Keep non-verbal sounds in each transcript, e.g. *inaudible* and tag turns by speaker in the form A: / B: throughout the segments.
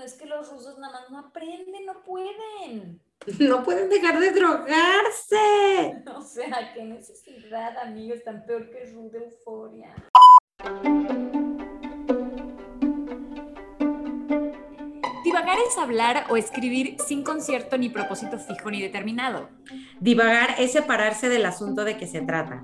A: bueno, es que los rusos nada más no aprenden, no pueden. *laughs*
B: No pueden dejar de drogarse. *laughs*
A: O sea, qué necesidad, amigos, tan peor que Rude Euforia. Divagar es hablar o escribir sin concierto ni propósito fijo ni determinado.
B: Divagar es separarse del asunto de que se trata.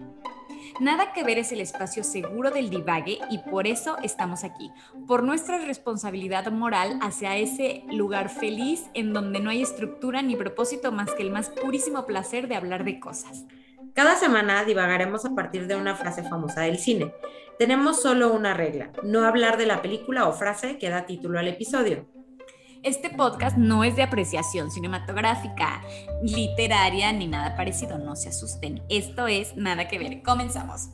A: Nada que ver es el espacio seguro del divague y por eso estamos aquí, por nuestra responsabilidad moral hacia ese lugar feliz en donde no hay estructura ni propósito más que el más purísimo placer de hablar de cosas.
B: Cada semana divagaremos a partir de una frase famosa del cine. Tenemos solo una regla, no hablar de la película o frase que da título al episodio.
A: Este podcast no es de apreciación cinematográfica, literaria ni nada parecido, no se asusten. Esto es nada que ver. Comenzamos.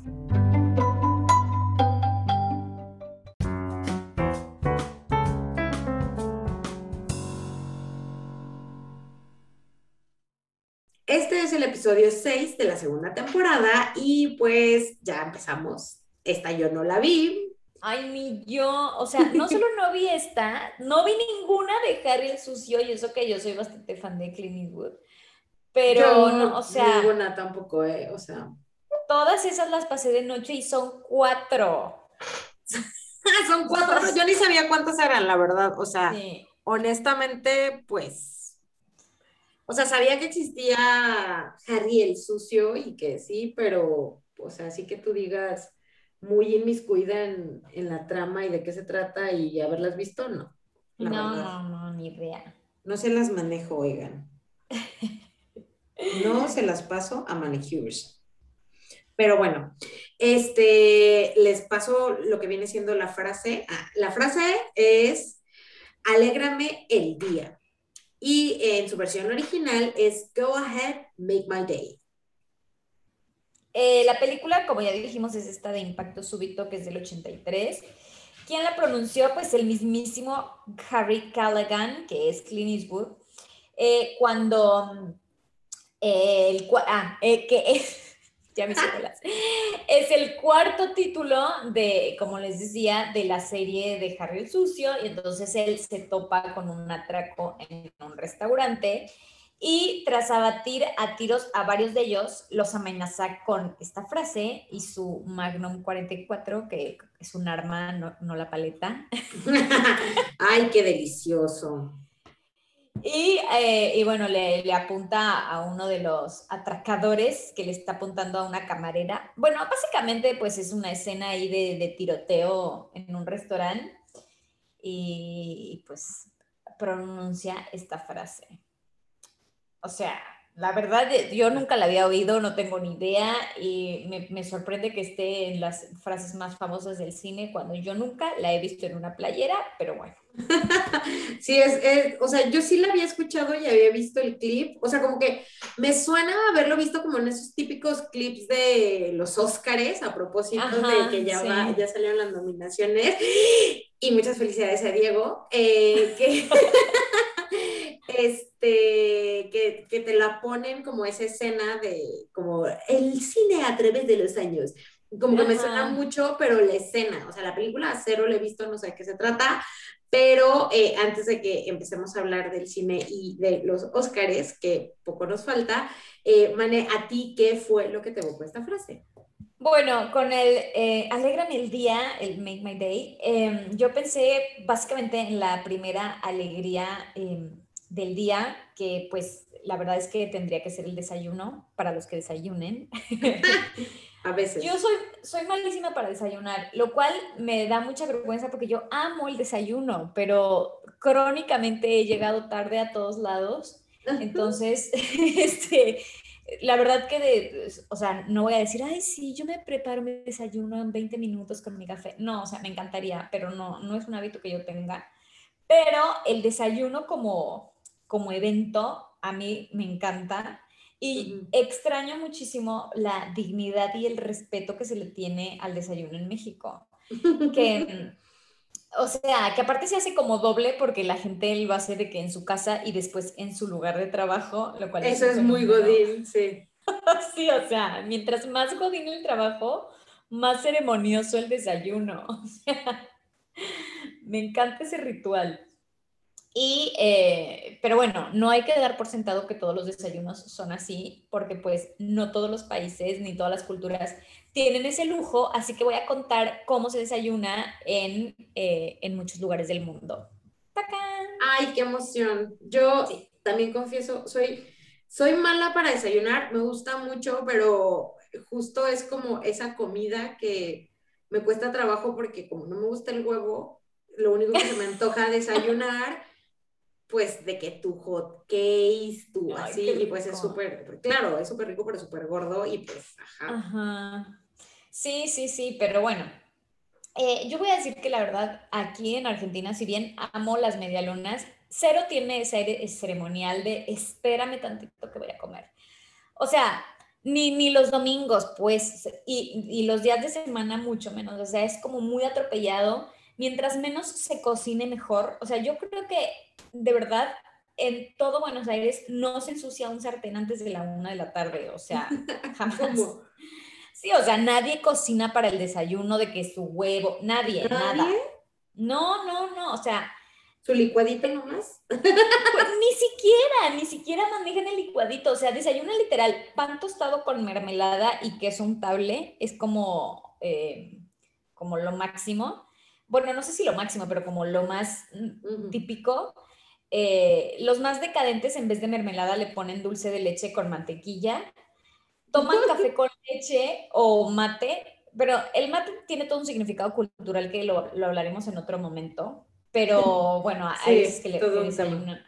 B: Este es el episodio 6 de la segunda temporada y pues ya empezamos. Esta yo no la vi,
A: Ay, ni yo, o sea, no solo no vi esta, no vi ninguna de Harry el Sucio, y eso que yo soy bastante fan de Clint Eastwood, pero no, o sea...
B: Ninguna tampoco, eh, o sea...
A: Todas esas las pasé de noche y son cuatro. *laughs*
B: son cuatro, yo ni sabía cuántas eran, la verdad, o sea, honestamente, pues... O sea, sabía que existía Harry el Sucio y que sí, pero, o sea, así que tú digas muy inmiscuida en, en la trama y de qué se trata y haberlas visto, no.
A: No, no, no, ni idea.
B: No se las manejo, oigan. *laughs* No se las paso a manicures. Pero bueno, este, les paso lo que viene siendo la frase. Ah, la frase es, alégrame el día. Y en su versión original es, go ahead, make my day.
A: Eh, la película, como ya dijimos, es esta de Impacto Súbito, que es del 83. ¿Quién la pronunció? Pues el mismísimo Harry Callaghan, que es Clint Eastwood. Eh, cuando eh, el, ah, que es, *laughs* ya me es el cuarto título de, como les decía, de la serie de Harry el Sucio, y entonces él se topa con un atraco en un restaurante y tras abatir a tiros a varios de ellos, los amenaza con esta frase y su Magnum 44, que es un arma, no, la paleta. *laughs*
B: ¡Ay, qué delicioso!
A: Y, eh, bueno, le, apunta a uno de los atracadores que le está apuntando a una camarera. Bueno, básicamente pues es una escena ahí de, de tiroteo en un restaurante y pues pronuncia esta frase. O sea, la verdad, yo nunca la había oído, no tengo ni idea y me, sorprende que esté en las frases más famosas del cine cuando yo nunca la he visto en una playera, pero bueno. *laughs*
B: sí, es, o sea, yo sí la había escuchado y había visto el clip, o sea, como que me suena haberlo visto como en esos típicos clips de los Óscares, a propósito de que ya, ya salieron las nominaciones, y muchas felicidades a Diego, eh, que... *laughs* este, que, que, te la ponen como esa escena de, como el cine a través de los años. Como que me suena mucho, pero la escena, o sea, la película cero la he visto, no sé de qué se trata, pero eh, antes de que empecemos a hablar del cine y de los Óscares, que poco nos falta, eh, Mane, ¿a ti qué fue lo que te evocó esta frase?
A: Bueno, con el eh, Alégrame el día, el Make My Day, em, yo pensé básicamente en la primera alegría em, del día, que pues la verdad es que tendría que ser el desayuno para los que desayunen. *laughs*
B: A veces.
A: Yo soy, soy malísima para desayunar, lo cual me da mucha vergüenza porque yo amo el desayuno, pero crónicamente he llegado tarde a todos lados. Entonces, *laughs* este, la verdad que, de, o sea, no voy a decir, ay, sí, yo me preparo mi desayuno en 20 minutos con mi café. No, o sea, me encantaría, pero no, no es un hábito que yo tenga. Pero el desayuno como, como evento a mí me encanta y extraño muchísimo la dignidad y el respeto que se le tiene al desayuno en México. Que, *laughs* o sea, que aparte se hace como doble porque la gente lo hace de que en su casa y después en su lugar de trabajo, lo cual
B: Eso es, muy godín, sí. *laughs*
A: sí, o sea, mientras más godín el trabajo, más ceremonioso el desayuno. *laughs* O sea, me encanta ese ritual. Y, eh, pero bueno, no hay que dar por sentado que todos los desayunos son así, porque pues no todos los países ni todas las culturas tienen ese lujo, así que voy a contar cómo se desayuna en, eh, en muchos lugares del mundo. ¡Tacán!
B: ¡Ay, qué emoción! Yo también confieso, soy, soy mala para desayunar, me gusta mucho, pero justo es como esa comida que me cuesta trabajo porque como no me gusta el huevo, lo único que se me antoja *laughs* desayunar pues de que tu hot case, tu así, y pues es súper, claro, es súper rico, pero súper gordo y pues, ajá. Ajá.
A: Sí, sí, sí, pero bueno. Eh, yo voy a decir que la verdad, aquí en Argentina, si bien amo las medialunas, cero tiene ese aire ceremonial de espérame tantito que voy a comer. O sea, ni, ni los domingos, pues, y, y los días de semana mucho menos. O sea, es como muy atropellado. Mientras menos se cocine, mejor. O sea, yo creo que de verdad, en todo Buenos Aires no se ensucia un sartén antes de la una de la tarde, o sea, *laughs* jamás. Sí, o sea, nadie cocina para el desayuno de que su huevo, nadie, nada. No, no, no, o sea.
B: ¿Su licuadito nomás?
A: Pues ni siquiera, ni siquiera manejan el licuadito, o sea, desayuno literal, pan tostado con mermelada y queso untable, es como, eh, como lo máximo. Bueno, no sé si lo máximo, pero como lo más mm, típico. Eh, los más decadentes, en vez de mermelada, le ponen dulce de leche con mantequilla. Toman *laughs* café con leche o mate, pero el mate tiene todo un significado cultural que lo, hablaremos en otro momento. Pero *laughs* bueno, hay veces que le, desayunan.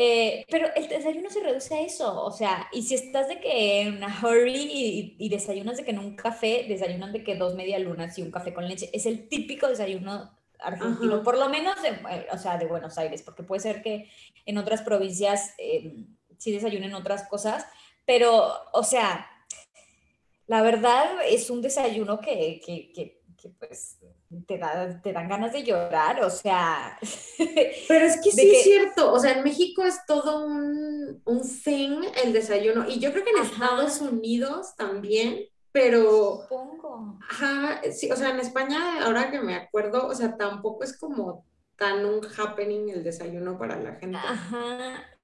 A: Eh, pero el desayuno se reduce a eso, o sea, y si estás de que en una hurry y, y, desayunas de que en un café, desayunan de que dos media lunas y un café con leche, es el típico desayuno argentino, por lo menos, de, eh, o sea, de Buenos Aires, porque puede ser que en otras provincias eh, sí desayunen otras cosas, pero, o sea, la verdad es un desayuno que, que, que, pues te, da, te, dan ganas de llorar, o sea. *laughs*
B: Pero es que sí es cierto, o sea, en México es todo un, un thing el desayuno, y yo creo que en Estados Unidos también, pero...
A: Supongo.
B: Ajá, sí, o sea, en España, ahora que me acuerdo, o sea, tampoco es como tan un happening el desayuno para la gente.
A: Ajá.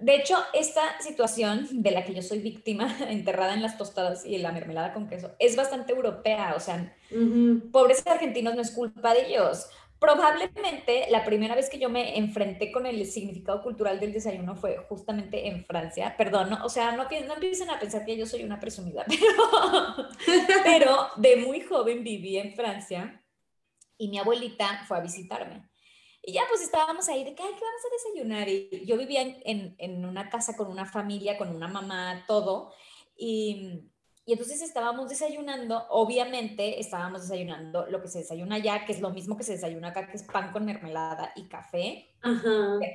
A: De hecho, esta situación de la que yo soy víctima, *laughs* enterrada en las tostadas y en la mermelada con queso, es bastante europea. O sea, pobres argentinos no es culpa de ellos. Probablemente la primera vez que yo me enfrenté con el significado cultural del desayuno fue justamente en Francia. Perdón, o sea, no, no empiecen a pensar que yo soy una presumida, *laughs* pero, pero de muy joven viví en Francia y mi abuelita fue a visitarme. Y ya pues estábamos ahí de que, ay, ¿qué vamos a desayunar? Y yo vivía en, en una casa con una familia, con una mamá, todo. Y y entonces estábamos desayunando, obviamente estábamos desayunando lo que se desayuna allá, que es lo mismo que se desayuna acá, que es pan con mermelada y café.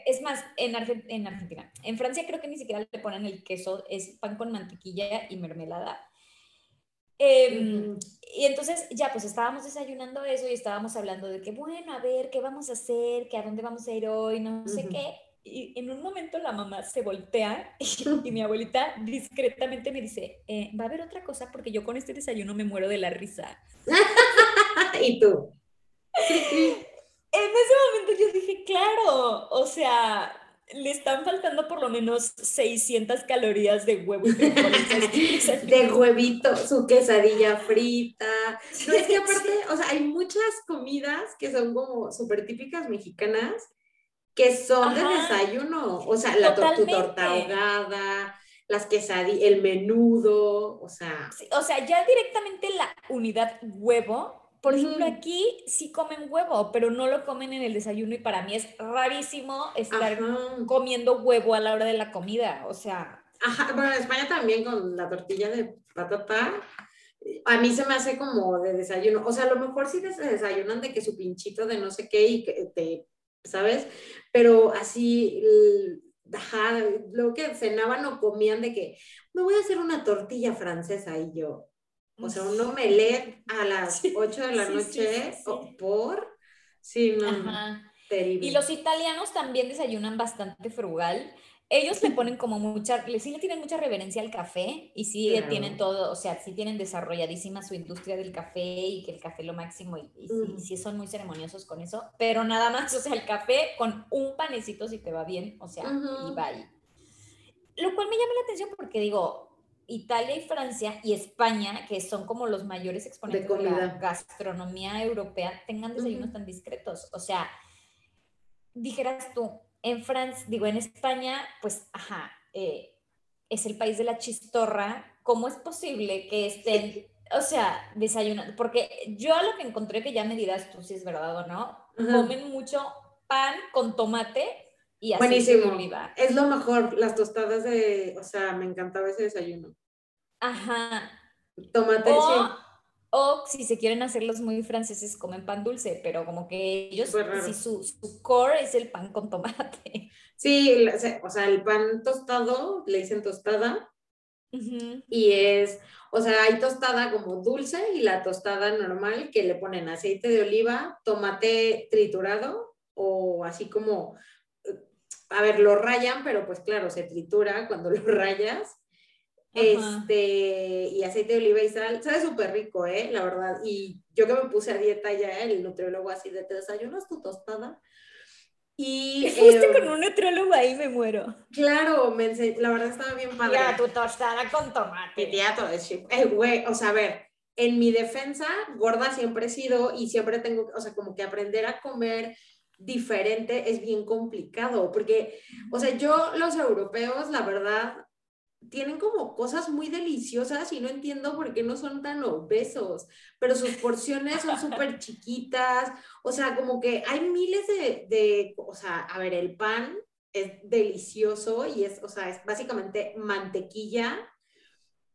A: Es más, en, en Argentina, en Francia creo que ni siquiera le ponen el queso, es pan con mantequilla y mermelada. Em, y entonces ya pues estábamos desayunando eso y estábamos hablando de que, bueno, a ver, ¿qué vamos a hacer? ¿Qué, ¿A dónde vamos a ir hoy? No sé qué y en un momento la mamá se voltea *laughs* y, mi *laughs* abuelita discretamente me dice, eh, va a haber otra cosa porque yo con este desayuno me muero de la risa. *laughs*
B: ¿Y tú?
A: En ese momento yo dije, claro, o sea, le están faltando por lo menos 600 calorías de huevo y *laughs*
B: de huevito, su quesadilla frita. No, es que aparte, o sea, hay muchas comidas que son como súper típicas mexicanas que son de desayuno, o sea, la torta ahogada, las quesadillas, el menudo, o sea.
A: o sea, ya directamente la unidad huevo, por ejemplo, aquí sí comen huevo, pero no lo comen en el desayuno y para mí es rarísimo estar comiendo huevo a la hora de la comida, o sea.
B: Ajá, bueno, en España también con la tortilla de patata, a mí se me hace como de desayuno. O sea, a lo mejor sí se desayunan de que su pinchito de no sé qué y que te ¿sabes? Pero así, ajá, lo que cenaban o comían de que me voy a hacer una tortilla francesa y yo, o sea, un omelette a las 8 de la noche o por, sí, no, terrible.
A: Y los italianos también desayunan bastante frugal. ellos le ponen como mucha, sí le tienen mucha reverencia al café y sí tienen todo, o sea, sí tienen desarrolladísima su industria del café y que el café lo máximo y, sí, son muy ceremoniosos con eso, pero nada más, o sea, el café con un panecito si te va bien, o sea, y bye. Lo cual me llama la atención porque digo, Italia y Francia y España, que son como los mayores exponentes de, la gastronomía europea, tengan desayunos tan discretos. O sea, dijeras tú, en Francia, digo, en España, pues, ajá, eh, es el país de la chistorra. ¿Cómo es posible que estén, o sea, desayunando? Porque yo lo que encontré, que ya me dirás tú si es verdad o no, comen mucho pan con tomate y
B: Buenísimo. Es lo mejor, las tostadas de, o sea, me encantaba ese desayuno.
A: Ajá.
B: Tomate,
A: o, O si se quieren hacer los muy franceses, comen pan dulce, pero como que ellos, si su, su, core es el pan con tomate. *laughs*
B: Sí, o sea, el pan tostado, le dicen tostada, y es, o sea, hay tostada como dulce y la tostada normal que le ponen aceite de oliva, tomate triturado o así como a ver, lo rayan, pero pues claro, se tritura *laughs* cuando lo rayas. Este, y aceite de oliva y sal, sabe súper rico, ¿eh? La verdad. Y yo que me puse a dieta ya, el nutriólogo así de te desayunas tu tostada.
A: Y fuiste con un nutriólogo ahí, me muero.
B: Claro, me la verdad estaba bien padre.
A: Ya, tu tostada con tomate.
B: Ya, todo es El güey, o sea, a ver, en mi defensa, gorda siempre he sido y siempre tengo, o sea, como que aprender a comer diferente es bien complicado, porque, o sea, yo, los europeos, la verdad, tienen como cosas muy deliciosas y no entiendo por qué no son tan obesos, pero sus porciones son *laughs* súper chiquitas, o sea, como que hay miles de, de, o sea, a ver, el pan es delicioso y es, o sea, es básicamente mantequilla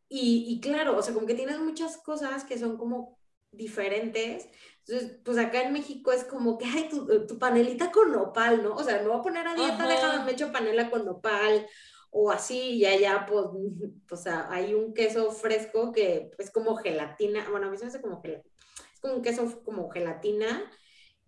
B: y, y claro, o sea, como que tienes muchas cosas que son como diferentes entonces, pues acá en México es como que, ay, tu, panelita con nopal, ¿no? O sea, me voy a poner a dieta, déjame, me echo panela con nopal, o así, y allá, pues, *laughs* sea, hay un queso fresco que es como gelatina, bueno, a mí se me hace como gelatina, es como un queso como gelatina,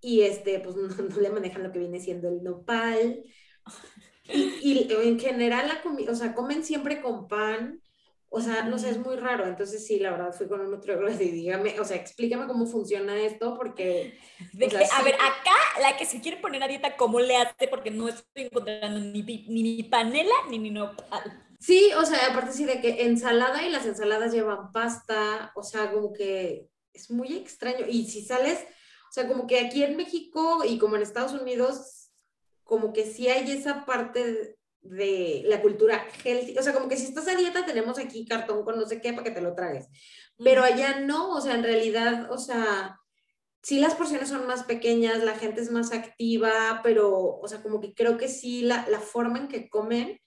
B: y este, pues, *laughs* no, le manejan lo que viene siendo el nopal, *laughs* y, y en general la comida, o sea, comen siempre con pan, o sea, no sé, es muy raro. Entonces, sí, la verdad, fui con un nutriólogo y dígame, o sea, explícame cómo funciona esto, porque. *laughs*
A: a ver, acá la que se quiere poner a dieta, ¿cómo le hace? Porque no estoy encontrando ni, ni, panela ni ni nopal.
B: Sí, o sea, aparte sí de que ensalada y las ensaladas llevan pasta, o sea, como que es muy extraño. Y si sales, o sea, como que aquí en México y como en Estados Unidos, como que sí hay esa parte de la cultura healthy. O sea, como que si estás a dieta, tenemos aquí cartón con no sé qué para que te lo tragues. Pero allá no, o sea, en realidad, o sea, sí las porciones son más pequeñas, la gente es más activa, pero, o sea, como que creo que sí la, la forma en que comen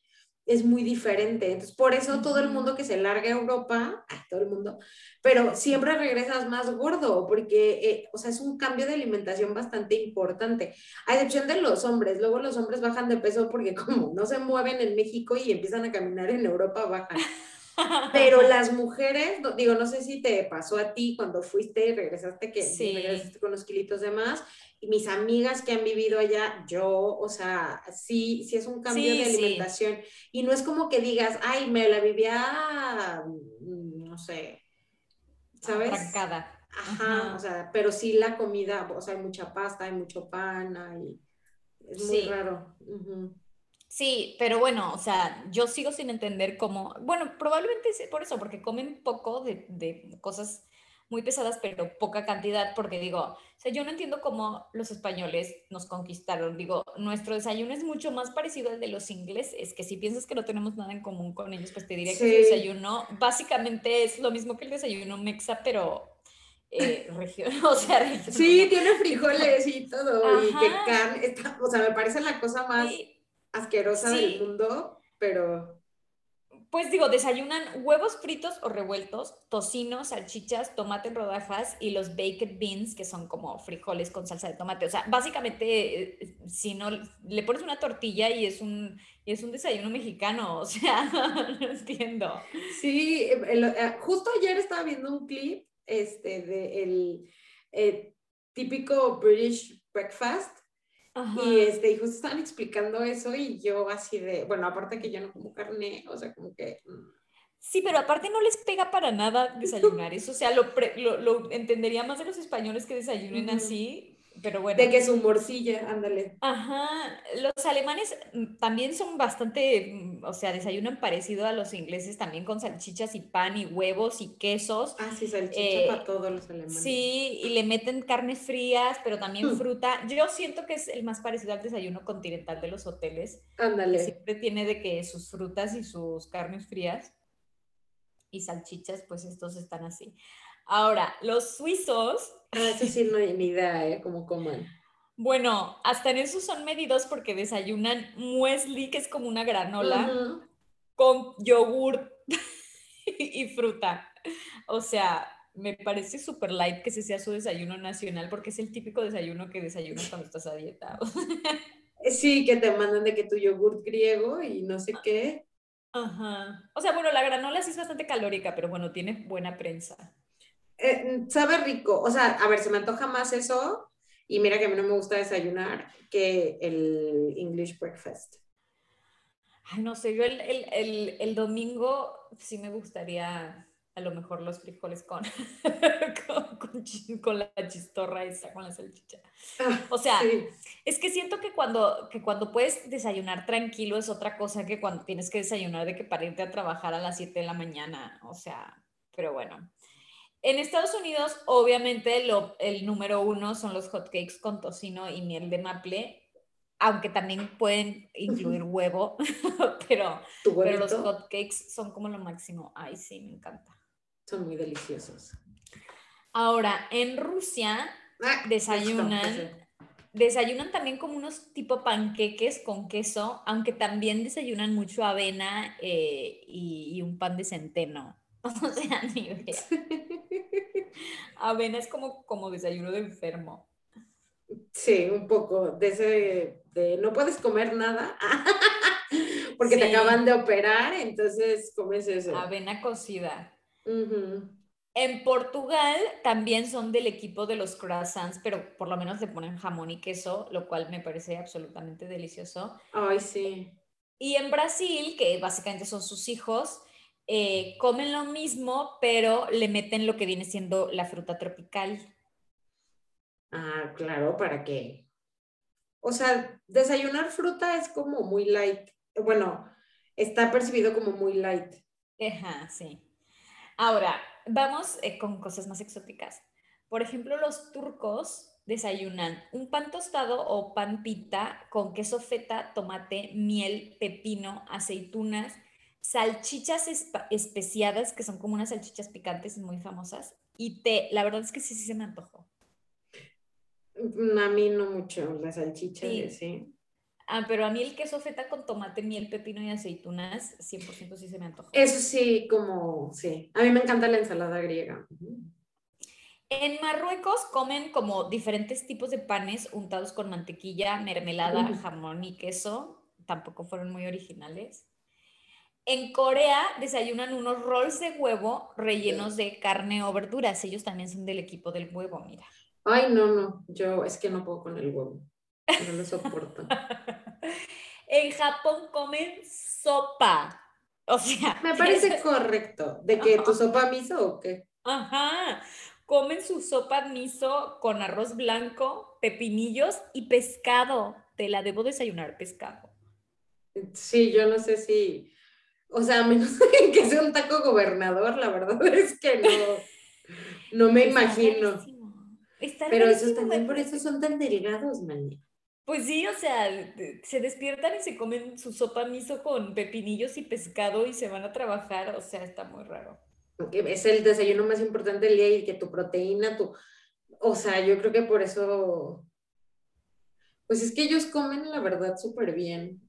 B: es muy diferente. Entonces, por eso todo el mundo que se larga a Europa, todo el mundo, pero siempre regresas más gordo, porque, eh, o sea, es un cambio de alimentación bastante importante, a excepción de los hombres. Luego los hombres bajan de peso porque *laughs* como no se mueven en México y empiezan a caminar en Europa, bajan. *laughs* Pero las mujeres, digo, no sé si te pasó a ti cuando fuiste y regresaste, que regresaste con los kilitos de más, mis amigas que han vivido allá, yo, o sea, sí, sí es un cambio de alimentación. Y no es como que digas, ay, me la vivía, mm, no sé, ¿sabes?
A: Arrancada.
B: Ajá, o sea, pero sí la comida, o sea, hay mucha pasta, hay mucho pan, hay... Es muy raro.
A: Sí, pero bueno, o sea, yo sigo sin entender cómo, bueno, probablemente es por eso, porque comen poco de, de, cosas muy pesadas, pero poca cantidad, porque digo, o sea, yo no entiendo cómo los españoles nos conquistaron, digo, nuestro desayuno es mucho más parecido al de los ingleses, que si piensas que no tenemos nada en común con ellos, pues te diría que el desayuno básicamente es lo mismo que el desayuno mexa, pero eh, *laughs* región, *laughs* o sea,
B: Sí, tiene frijoles y todo, y que carne, o sea, me parece la cosa más asquerosa del mundo, pero...
A: Pues digo, desayunan huevos fritos o revueltos, tocino, salchichas, tomate en rodajas y los baked beans, que son como frijoles con salsa de tomate. O sea, básicamente, eh, si no, le pones una tortilla y es un, es un desayuno mexicano, o sea, *laughs* no entiendo.
B: Sí, eh, justo ayer estaba viendo un clip este, eh, típico British breakfast Y, este, y justo estaban explicando eso y yo así de, bueno, aparte que yo no como carne, o sea, como que... Mm.
A: Sí, pero aparte no les pega para nada desayunar eso, o sea, lo, lo, entendería más de los españoles que desayunen así, pero bueno.
B: De que es un morcilla, ándale.
A: Ajá, los alemanes mm, también son bastante, mm, o sea, desayunan parecido a los ingleses también con salchichas y pan y huevos y quesos.
B: Ah, sí, salchicha eh, para todos los alemanes.
A: Sí, y le meten carnes frías, pero también mm. fruta. Yo siento que es el más parecido al desayuno continental de los hoteles.
B: Ándale.
A: Siempre tiene de que sus frutas y sus carnes frías y salchichas, pues estos están así. Ahora, los suizos.
B: Ah, eso sí no hay ni idea, ¿eh? Cómo coman.
A: Bueno, hasta en eso son medidos porque desayunan muesli, que es como una granola, con yogur *laughs* y fruta. O sea, me parece súper light que ese sea su desayuno nacional porque es el típico desayuno que desayunas cuando estás a dieta. *laughs*
B: sí, que te mandan de que tu yogur griego y no sé qué.
A: Ajá. O sea, bueno, la granola sí es bastante calórica, pero bueno, tiene buena prensa.
B: Eh, sabe rico. O sea, a ver, se me antoja más eso. Y mira que a mí no me gusta desayunar que el English breakfast.
A: Ay, no sé, yo el, el, el, domingo sí me gustaría a lo mejor los frijoles con, *laughs* con, con, la chistorra esa, con la salchicha. Ah, o sea, es que siento que cuando, que cuando puedes desayunar tranquilo es otra cosa que cuando tienes que desayunar de que para irte a trabajar a las 7 de la mañana. O sea, pero bueno. En Estados Unidos, obviamente, lo, el número uno son los hotcakes con tocino y miel de maple, aunque también pueden incluir huevo, *laughs* pero, pero los hotcakes son como lo máximo. Ay, sí, me encanta.
B: Son muy deliciosos.
A: Ahora, en Rusia ah, desayunan, desayunan también como unos tipo panqueques con queso, aunque también desayunan mucho avena eh, y, y un pan de centeno. *laughs* O sea, ni idea. *laughs* Avena es como, como desayuno de enfermo.
B: Sí, un poco. De ese, de no puedes comer nada *laughs* porque te acaban de operar, entonces comes eso.
A: Avena cocida. En Portugal también son del equipo de los croissants, pero por lo menos le ponen jamón y queso, lo cual me parece absolutamente delicioso.
B: Ay, sí.
A: Y en Brasil, que básicamente son sus hijos, eh, comen lo mismo, pero le meten lo que viene siendo la fruta tropical.
B: Ah, claro, ¿para qué? O sea, desayunar fruta es como muy light. Bueno, está percibido como muy light.
A: Ajá, sí. Ahora, vamos eh, con cosas más exóticas. Por ejemplo, los turcos desayunan un pan tostado o pan pita con queso feta, tomate, miel, pepino, aceitunas, salchichas especiadas, que son como unas salchichas picantes muy famosas, y té. La verdad es que sí, sí se me antojó.
B: Mm, a mí no mucho, la salchicha, sí.
A: Ah, pero a mí el queso feta con tomate, miel, pepino y aceitunas, 100% sí se me antojó.
B: Eso sí, como, sí. A mí me encanta la ensalada griega.
A: En Marruecos comen como diferentes tipos de panes untados con mantequilla, mermelada, jamón y queso. Tampoco fueron muy originales. En Corea desayunan unos rolls de huevo rellenos de carne o verduras. Ellos también son del equipo del huevo, mira.
B: Ay, no, no, yo es que no puedo con el huevo. No lo soporto. *laughs*
A: en Japón comen sopa. O sea,
B: me parece *laughs* correcto. ¿De que tu sopa miso o qué?
A: Ajá. Comen su sopa miso con arroz blanco, pepinillos y pescado. Te la debo desayunar pescado.
B: Sí, yo no sé si o sea, a menos *laughs* que sea un taco gobernador, la verdad *laughs* es que no, no me imagino. Pero esos también por eso son tan delgados, man.
A: Pues sí, o sea, se despiertan y se comen su sopa miso con pepinillos y pescado y se van a trabajar, o sea, está muy raro.
B: Es el desayuno más importante del día y que tu proteína, tu... O sea, yo creo que por eso... Pues es que ellos comen, la verdad, súper bien.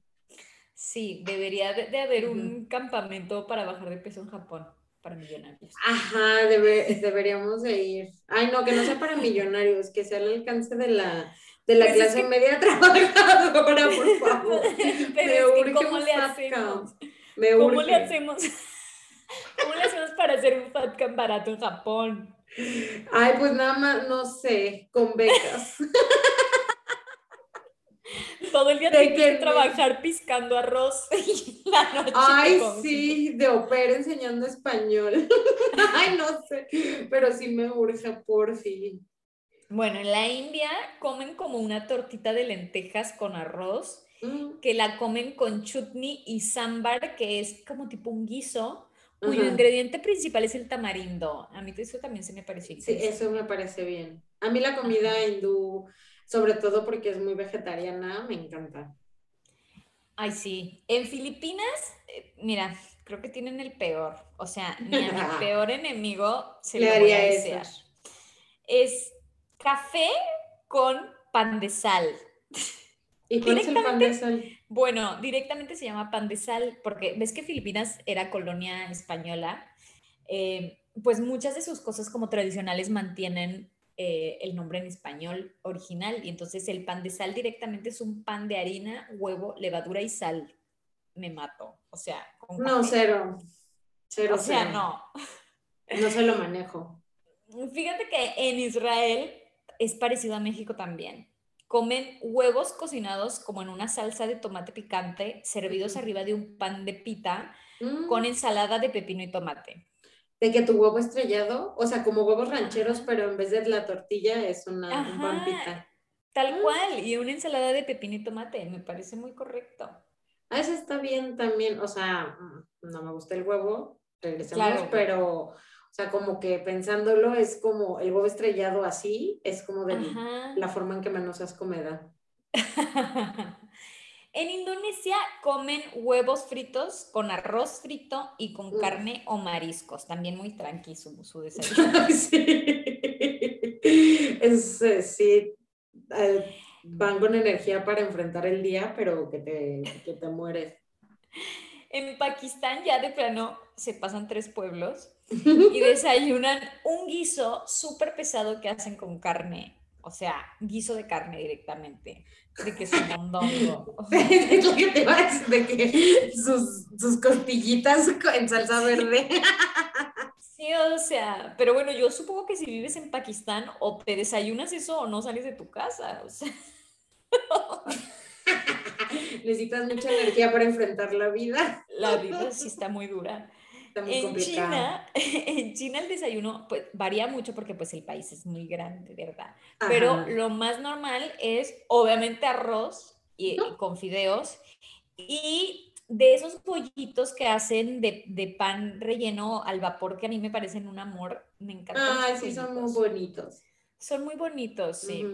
A: Sí, debería de, haber un campamento para bajar de peso en Japón para millonarios.
B: Ajá, deberíamos de ir. Ay, no, que no sea para millonarios, que sea al alcance de la, de la pues clase media *laughs* trabajadora, por *laughs* favor.
A: Pero Me ¿cómo le hacemos? ¿Cómo le hacemos? *laughs* ¿Cómo le hacemos para hacer un fat camp barato en Japón?
B: Ay, pues nada más, no sé, con becas.
A: Todo el día tienes que, trabajar piscando arroz *laughs* y la noche
B: Ay, sí, de opera enseñando español. *laughs* Ay, no sé, pero sí me urge por fin.
A: Bueno, en la India comen como una tortita de lentejas con arroz, mm. que la comen con chutney y sambar, que es como tipo un guiso, cuyo ingrediente principal es el tamarindo. A mí eso también se me parece
B: Sí, eso me parece bien. A mí la comida hindú, sobre todo porque es muy vegetariana, me encanta.
A: Ay, sí. En Filipinas, eh, mira, creo que tienen el peor. O sea, ni a mi *laughs* peor enemigo se le, voy a desear. Es café con pan de sal.
B: ¿Y cuál es el pan de sal?
A: Bueno, directamente se llama pan de sal porque ves que Filipinas era colonia española. Eh, pues muchas de sus cosas como tradicionales mantienen eh, el nombre en español original y entonces el pan de sal directamente es un pan de harina, huevo, levadura y sal. Me mato, o sea.
B: no, cero. Cero.
A: O sea, no.
B: No se lo manejo. *laughs*
A: Fíjate que en Israel es parecido a México también. Comen huevos cocinados como en una salsa de tomate picante, servidos arriba de un pan de pita con mm. ensalada de pepino y tomate.
B: De que tu huevo estrellado, o sea, como huevos rancheros, pero en vez de la tortilla es una un pan pita.
A: Tal mm. cual, y una ensalada de pepino y tomate, me parece muy correcto.
B: Ah, eso está bien también, o sea, mm, no me gusta el huevo, regresamos, pero o sea, como que pensándolo es como el huevo estrellado así, es como de la forma en que menos asco me da. *laughs*
A: en Indonesia comen huevos fritos con arroz frito y con carne o mariscos. También muy tranqui su, desayuno. *laughs*
B: sí. Es, eh, sí. van con energía para enfrentar el día, pero que te, que te mueres.
A: En Pakistán ya de plano se pasan tres pueblos *laughs* y desayunan un guiso súper pesado que hacen con carne. O sea, guiso de carne directamente. De que es un mondongo. *laughs*
B: es lo que te va a decir, de que sus, sus costillitas en salsa verde.
A: Sí, o sea, pero bueno, yo supongo que si vives en Pakistán o te desayunas eso o no sales de tu casa. O sea. *laughs*
B: Necesitas mucha energía para enfrentar la vida.
A: La vida sí está muy dura. En China, *laughs* en China el desayuno pues, varía mucho porque pues el país es muy grande, ¿verdad? Pero lo más normal es obviamente arroz y, con fideos y de esos pollitos que hacen de, de, pan relleno al vapor que a mí me parecen un amor, me encantan.
B: Ah, sí, son muy bonitos.
A: Son muy bonitos, sí.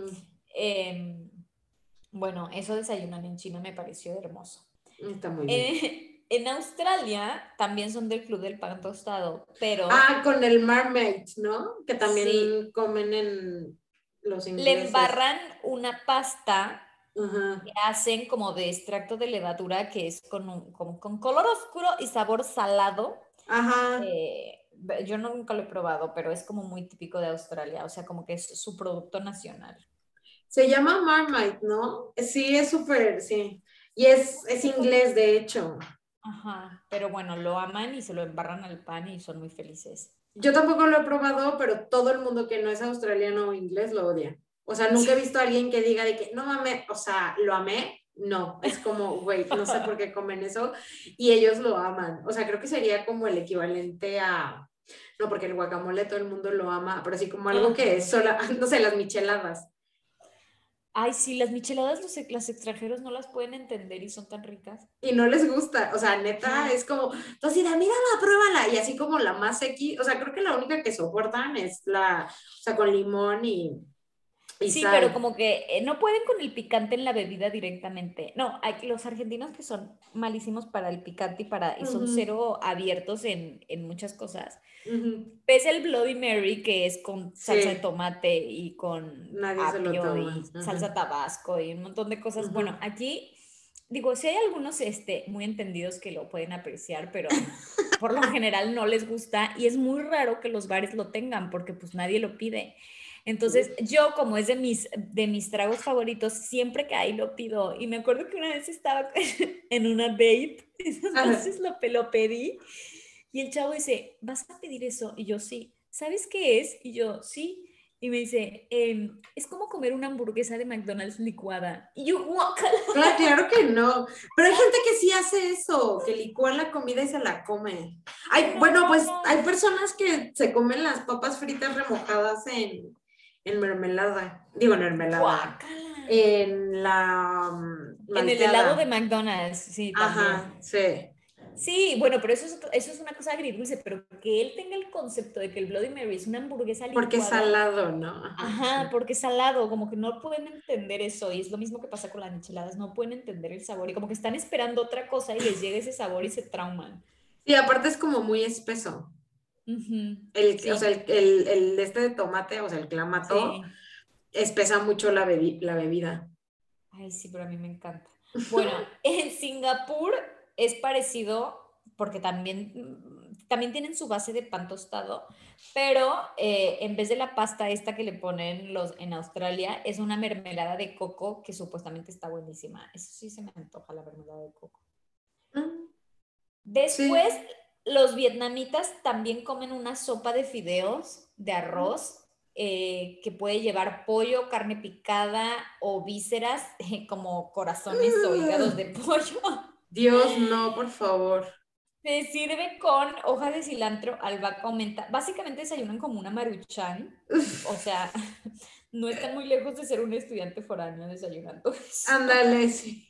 A: Bueno, eso desayunan en China me pareció hermoso.
B: Está muy bien.
A: Eh, en Australia también son del club del pan tostado, pero...
B: Ah, con el marmite, ¿no? Que también comen en los ingleses.
A: Le embarran una pasta que hacen como de extracto de levadura que es con, con, color oscuro y sabor salado.
B: Ajá.
A: Eh, yo nunca lo he probado, pero es como muy típico de Australia, o sea, como que es su producto nacional.
B: Se llama Marmite, ¿no? Sí, es súper, sí. Y es, es inglés, de hecho.
A: Ajá, pero bueno, lo aman y se lo embarran al pan y son muy felices.
B: Yo tampoco lo he probado, pero todo el mundo que no es australiano o inglés lo odia. O sea, nunca he visto a alguien que diga de que no amé, o sea, lo amé. No, es como, güey, no sé por qué comen eso y ellos lo aman. O sea, creo que sería como el equivalente a, no, porque el guacamole todo el mundo lo ama, pero así como algo que es solo, *laughs* no sé, las micheladas.
A: Ay, sí, las micheladas los, los, extranjeros no las pueden entender y son tan ricas.
B: Y no les gusta, o sea, neta, es como, entonces, mírala, pruébala, y así como la más X, o sea, creo que la única que soportan es la, o sea, con limón y,
A: sí, pero como que eh, no pueden con el picante en la bebida directamente. No, hay los argentinos que son malísimos para el picante y, para, y son cero abiertos en, en muchas cosas. Pese el Bloody Mary, que es con salsa de tomate y con apio y salsa tabasco y un montón de cosas. Bueno, aquí, digo, si hay algunos este, muy entendidos que lo pueden apreciar, pero *laughs* por lo general no les gusta y es muy raro que los bares lo tengan porque pues nadie lo pide. Entonces, yo como es de mis, de mis tragos favoritos, siempre que hay lo pido. Y me acuerdo que una vez estaba *laughs* en una date, *laughs* entonces lo, lo pedí. Y el chavo dice, ¿vas a pedir eso? Y yo, sí. ¿Sabes qué es? Y yo, sí. Y me dice, em, es como comer una hamburguesa de McDonald's licuada. Y yo, guacala.
B: Claro, *laughs* claro que no. Pero hay gente que sí hace eso, que licúa la comida y se la come. Hay, bueno, pues hay personas que se comen las papas fritas remojadas en, en mermelada. Digo, en mermelada.
A: Guácala.
B: En la. mm,
A: En el helado de McDonald's, sí, también.
B: Ajá, sí.
A: Sí, bueno, pero eso es, eso es una cosa agridulce, pero que él tenga el concepto de que el Bloody Mary es una hamburguesa licuada.
B: Porque es salado, ¿no?
A: Ajá, porque es salado, como que no pueden entender eso, y es lo mismo que pasa con las micheladas, no pueden entender el sabor, y como que están esperando otra cosa y les llega ese sabor y se trauman.
B: Sí, aparte es como muy espeso. El,
A: Sí.
B: O sea, el, el, el este de tomate, o sea, el clamato,
A: sí.
B: espesa mucho la, bebi- la bebida.
A: Ay, sí, pero a mí me encanta. Bueno, *laughs* en Singapur es parecido porque también, mm, también tienen su base de pan tostado, pero eh, en vez de la pasta esta que le ponen los en Australia, es una mermelada de coco que supuestamente está buenísima. Eso sí se me antoja la mermelada de coco.
B: Mm,
A: Después, los vietnamitas también comen una sopa de fideos, de arroz, eh, que puede llevar pollo, carne picada o vísceras, *laughs* como corazones o hígados de *laughs* pollo.
B: Dios, no, por favor.
A: Se sirve con hojas de cilantro, albahaca o menta. Básicamente desayunan como una maruchan. O sea, *laughs* no están muy lejos de ser un estudiante foráneo desayunando.
B: Ándale, *laughs* sí.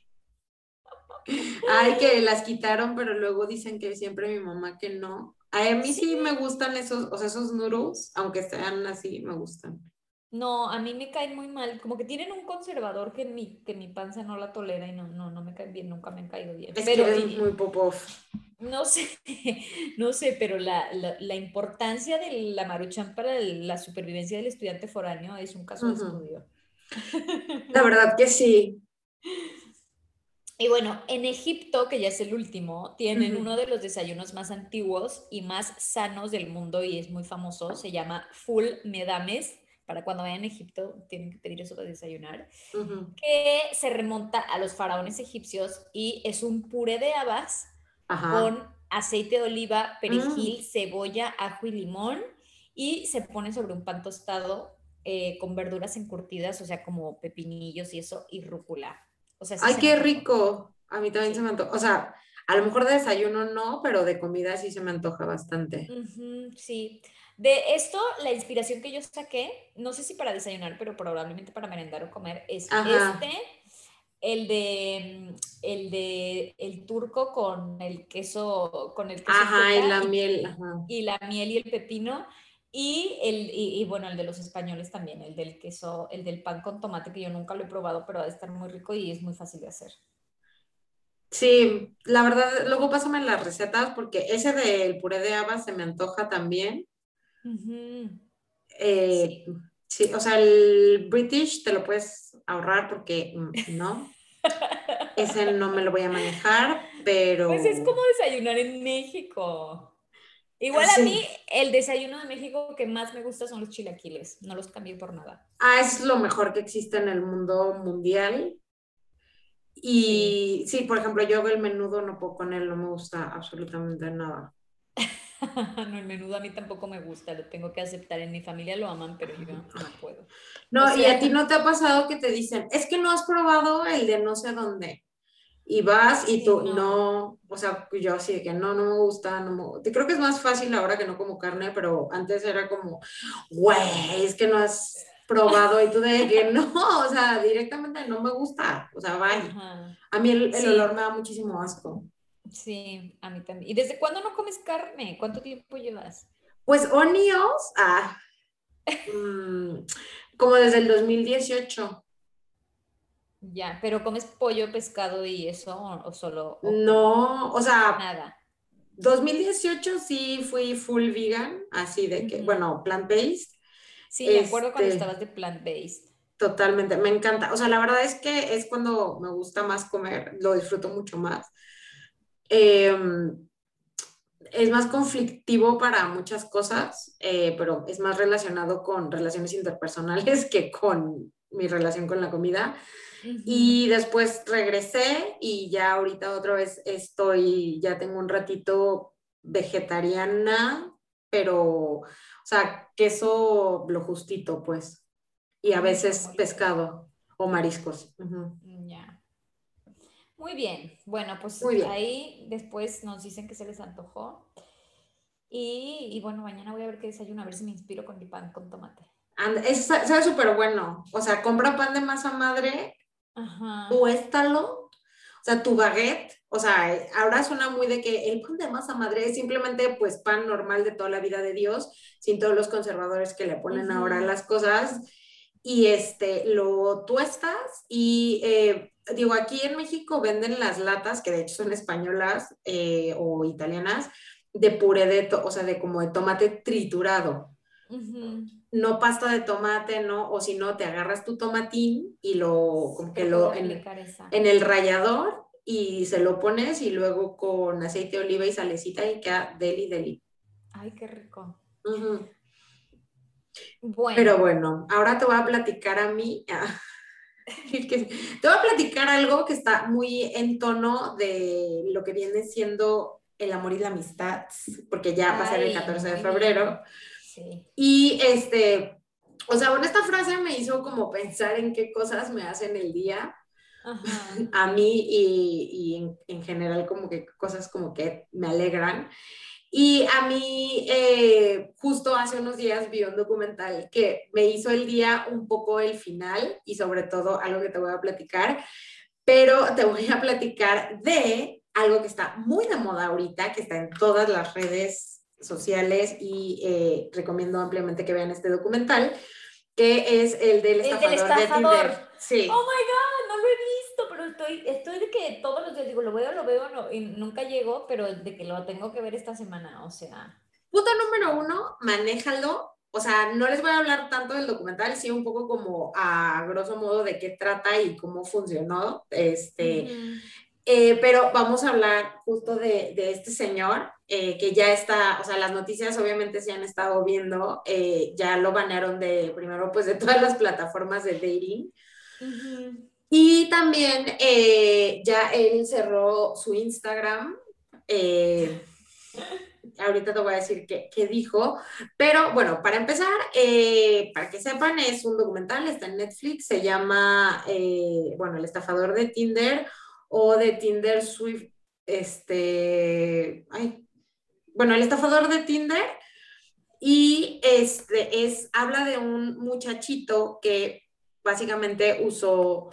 B: Ay, que las quitaron, pero luego dicen que siempre mi mamá que no. A mí sí me gustan esos, o sea, esos noodles, aunque sean así, me gustan.
A: No, a mí me caen muy mal, como que tienen un conservador que mi, que mi panza no la tolera y no, no, no me caen bien, nunca me han caído bien.
B: Es
A: Pero
B: que eres muy popov.
A: no sé, *laughs* no sé, pero la, la, la importancia de la maruchan para la supervivencia del estudiante foráneo es un caso de estudio.
B: La verdad que sí.
A: Y bueno, en Egipto, que ya es el último, tienen uno de los desayunos más antiguos y más sanos del mundo y es muy famoso, se llama Full Medames. Para cuando vayan a Egipto tienen que pedir eso para desayunar.
B: Ujú.
A: que se remonta a los faraones egipcios y es un puré de habas
B: Ajá.
A: con aceite de oliva, perejil, cebolla, ajo y limón y se pone sobre un pan tostado eh, con verduras encurtidas, o sea, como pepinillos y eso, y rúcula. O sea, sí
B: Ay,
A: se
B: qué rico. A mí también
A: Sí.
B: se me antoja. O sea, a lo mejor de desayuno no, pero de comida sí se me antoja bastante.
A: Ujú, sí. De esto, la inspiración que yo saqué, no sé si para desayunar, pero probablemente para merendar o comer, es
B: Ajá.
A: este, el de mm, el de el turco con el queso, con el queso
B: Ajá, y la
A: y,
B: miel. Ajá.
A: y la miel y el pepino. Y, el, y, y bueno, el de los españoles también, el del queso, el del pan con tomate, que yo nunca lo he probado, pero ha de estar muy rico y es muy fácil de hacer.
B: Sí, la verdad, luego pásame las recetas porque ese del puré de habas se me antoja también. Eh, sí, o sea, el British te lo puedes ahorrar porque mm, no, ese no me lo voy a manejar, pero
A: Pues es como desayunar en México. Igual a mí, el desayuno de México que más me gusta son los chilaquiles. No los cambio por nada.
B: ah, es lo mejor que existe en el mundo mundial. Y sí, por ejemplo, yo el menudo no puedo con él, no me gusta absolutamente nada. *laughs*
A: no, el menudo a mí tampoco me gusta. Lo tengo que aceptar. En mi familia lo aman, pero yo no puedo.
B: No,
A: O
B: y
A: sea-
B: a ti no te ha pasado que te dicen, es que no has probado el de no sé dónde. Y vas y tú,
A: no.
B: no. o sea, yo así de que no, no me gusta, no me... te- Creo que es más fácil ahora que no como carne, pero antes era como, güey, es que no has probado y tú de que *laughs* no, o sea, directamente no me gusta, o sea, vaya. A mí el, el
A: Sí.
B: olor me da muchísimo asco.
A: Sí, a mí también. ¿Y desde cuándo no comes carne? ¿Cuánto tiempo llevas?
B: Pues Onios, ah, mm, como desde el 2018.
A: Ya, pero comes pollo, pescado y eso o, o solo o
B: No, o sea,
A: nada.
B: 2018 sí fui full vegan, así de que, bueno, plant-based,
A: Sí, me acuerdo cuando
B: Este-
A: estabas de plant-based.
B: totalmente, me encanta. O sea, la verdad es que es cuando me gusta más comer, lo disfruto mucho más. Em, es más conflictivo para muchas cosas, eh, pero es más relacionado con relaciones interpersonales *laughs* que con mi relación con la comida. Y después regresé y ya ahorita otra vez estoy, ya tengo un ratito vegetariana, pero, o sea, queso lo justito, pues. Y a veces pescado o mariscos.
A: Ya. Muy bien. Bueno, pues ahí después nos dicen que se les antojó. Y, y, bueno, mañana voy a ver qué desayuno, a ver si me inspiro con mi pan con tomate.
B: es, sabe súper bueno. O sea, compra pan de masa madre, Ajá. tuéstalo, o sea, tu baguette, o sea, ahora suena muy de que el pan de masa madre es simplemente pues pan normal de toda la vida de Dios, sin todos los conservadores que le ponen ahora las cosas. Y este, lo tuestas y eh, digo, aquí en México venden las latas, que de hecho son españolas eh, o italianas, de puré de, o sea, de como de tomate triturado. No pasta de tomate, ¿no? O si no, te agarras tu tomatín y lo, como que lo, en, en, el rallador y se lo pones y luego con aceite de oliva y salecita y queda deli, deli.
A: Ay, qué rico.
B: Bueno. Pero bueno, ahora te voy a platicar a mí. *laughs* te voy a platicar algo que está muy en tono de lo que viene siendo el amor y la amistad, porque ya va a ser el 14 de febrero. Sí. Y este, o sea, bueno, esta frase me hizo como pensar en qué cosas me hacen el día. a mí y, y en, en, general como que cosas como que me alegran. Y a mí eh, justo hace unos días vi un documental que me hizo el día un poco el final y sobre todo algo que te voy a platicar, pero te voy a platicar de algo que está muy de moda ahorita, que está en todas las redes sociales y eh, recomiendo ampliamente que vean este documental, que es el del estafador, de Tinder.
A: Sí. Oh my God, no lo he estoy, estoy de que todos los días digo, lo veo, lo veo, no, y nunca llego, pero de que lo tengo que ver esta semana, o sea.
B: Punto número uno, manéjalo. O sea, no les voy a hablar tanto del documental, sí un poco como a grosso modo de qué trata y cómo funcionó. Este, eh, pero vamos a hablar justo de, de este señor eh, que ya está, o sea, las noticias obviamente se han estado viendo, eh, ya lo banearon de, primero, pues de todas las plataformas de dating. Y también ya él cerró su Instagram. ahorita te voy a decir qué, qué dijo, pero bueno, para empezar, para que sepan, es un documental, está en Netflix, se llama, bueno, El estafador de Tinder o de Tinder Swift, este, bueno, el estafador de Tinder, y este es, habla de un muchachito que básicamente usó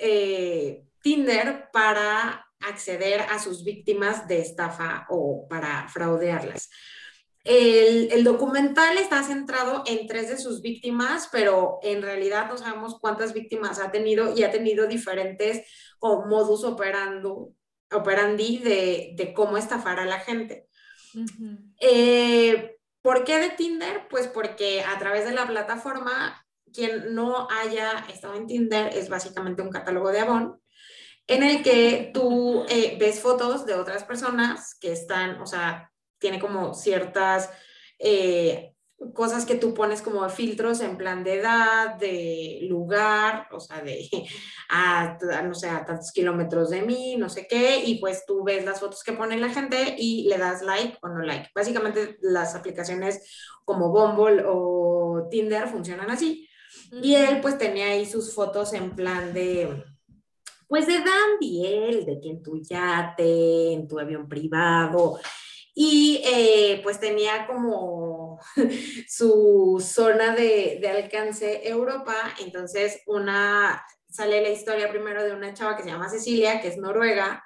B: eh, Tinder para acceder a sus víctimas de estafa o para fraudearlas. El, documental está centrado en tres de sus víctimas, pero en realidad no sabemos cuántas víctimas ha tenido y ha tenido diferentes modus operando, operandi de, cómo estafar a la gente. Eh, ¿Por qué de Tinder? Pues porque a través de la plataforma, quien no haya estado en Tinder es básicamente un catálogo de Avon en el que tú eh, ves fotos de otras personas que están, o sea, tiene como ciertas eh, cosas que tú pones como filtros en plan de edad, de lugar, o sea, de *laughs* a, no sé, a tantos kilómetros de mí, no sé qué, y pues tú ves las fotos que pone la gente y le das like o no like. Básicamente las aplicaciones como Bumble o Tinder funcionan así. Y él pues tenía ahí sus fotos en plan de, pues de dandy, él, de que en tu yate, en tu avión privado, y eh, pues tenía como *laughs* su zona de, alcance Europa, entonces una, sale la historia primero de una chava que se llama Cecilia, que es noruega,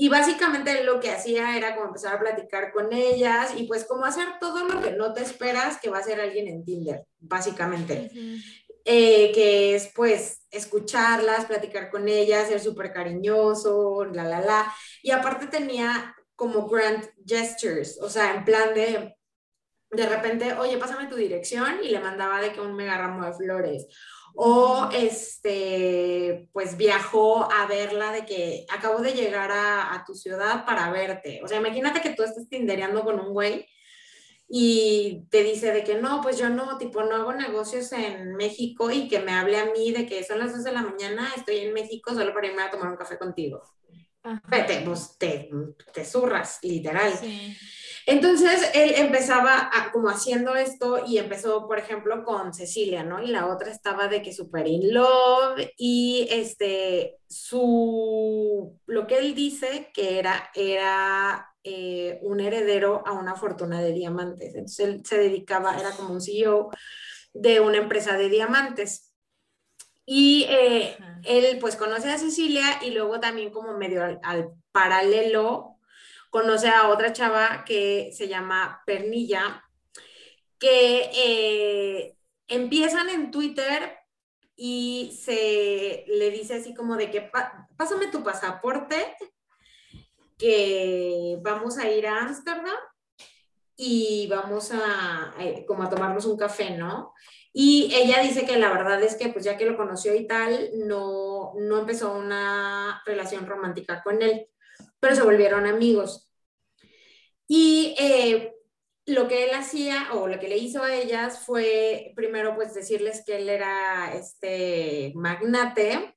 B: y básicamente lo que hacía era como empezar a platicar con ellas y pues como hacer todo lo que no te esperas que va a hacer alguien en Tinder, básicamente. Eh, que es pues escucharlas, platicar con ellas, ser súper cariñoso, la, la, la. Y aparte tenía como grand gestures, o sea, en plan de, de repente, oye, pásame tu dirección y le mandaba de que un mega ramo de flores. O este, pues viajó a verla de que acabo de llegar a, a tu ciudad para verte. O sea, imagínate que tú estás tindereando con un güey y te dice de que no, pues yo no, tipo, no hago negocios en México y que me hable a mí de que son las 2 de la mañana, estoy en México solo para irme a tomar un café contigo. te, pues, te, te, zurras, literal. Entonces él empezaba como haciendo esto y empezó, por ejemplo, con Cecilia, ¿no? Y la otra estaba de que super in love y este, su, lo que él dice que era, era eh, un heredero a una fortuna de diamantes. Entonces él se dedicaba, era como un CEO de una empresa de diamantes. Y eh, él pues conoce a Cecilia y luego también como medio al, paralelo conoce a otra chava que se llama Pernilla, que eh, empiezan en Twitter y se le dice así como de que pásame tu pasaporte, que vamos a ir a Ámsterdam y vamos a, como a tomarnos un café, ¿no? Y ella dice que la verdad es que pues ya que lo conoció y tal, no, no empezó una relación romántica con él, pero se volvieron amigos. Y eh, lo que él hacía o lo que le hizo a ellas fue primero pues decirles que él era este magnate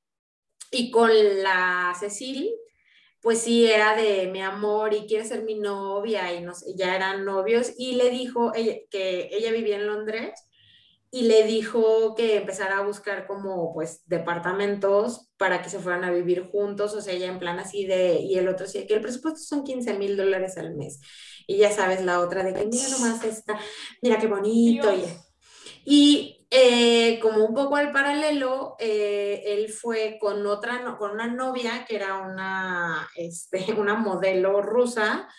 B: y con la Cecil pues sí, era de mi amor y quiere ser mi novia y no ya eran novios y le dijo que ella vivía en Londres y le dijo que empezara a buscar como pues departamentos para que se fueran a vivir juntos, o sea, ella en plan así de, y el otro sí, que el presupuesto son 15 mil dólares al mes. Y ya sabes, la otra de que mira nomás esta, mira qué bonito. Y eh, como un poco al paralelo, eh, él fue con otra, con una novia que era una, este, *laughs* una modelo rusa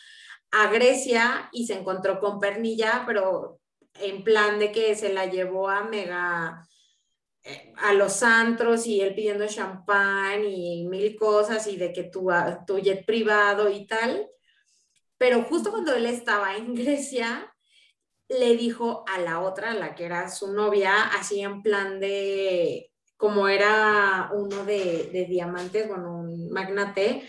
B: a Grecia y se encontró con Pernilla, pero en plan de que se la llevó a mega eh, a los antros y él pidiendo champán y mil cosas y de que tu, tu jet privado y tal. Pero justo cuando él estaba en *laughs* Grecia, le dijo a la otra, la que era su novia, así en plan de, como era uno de, diamantes, bueno, un magnate,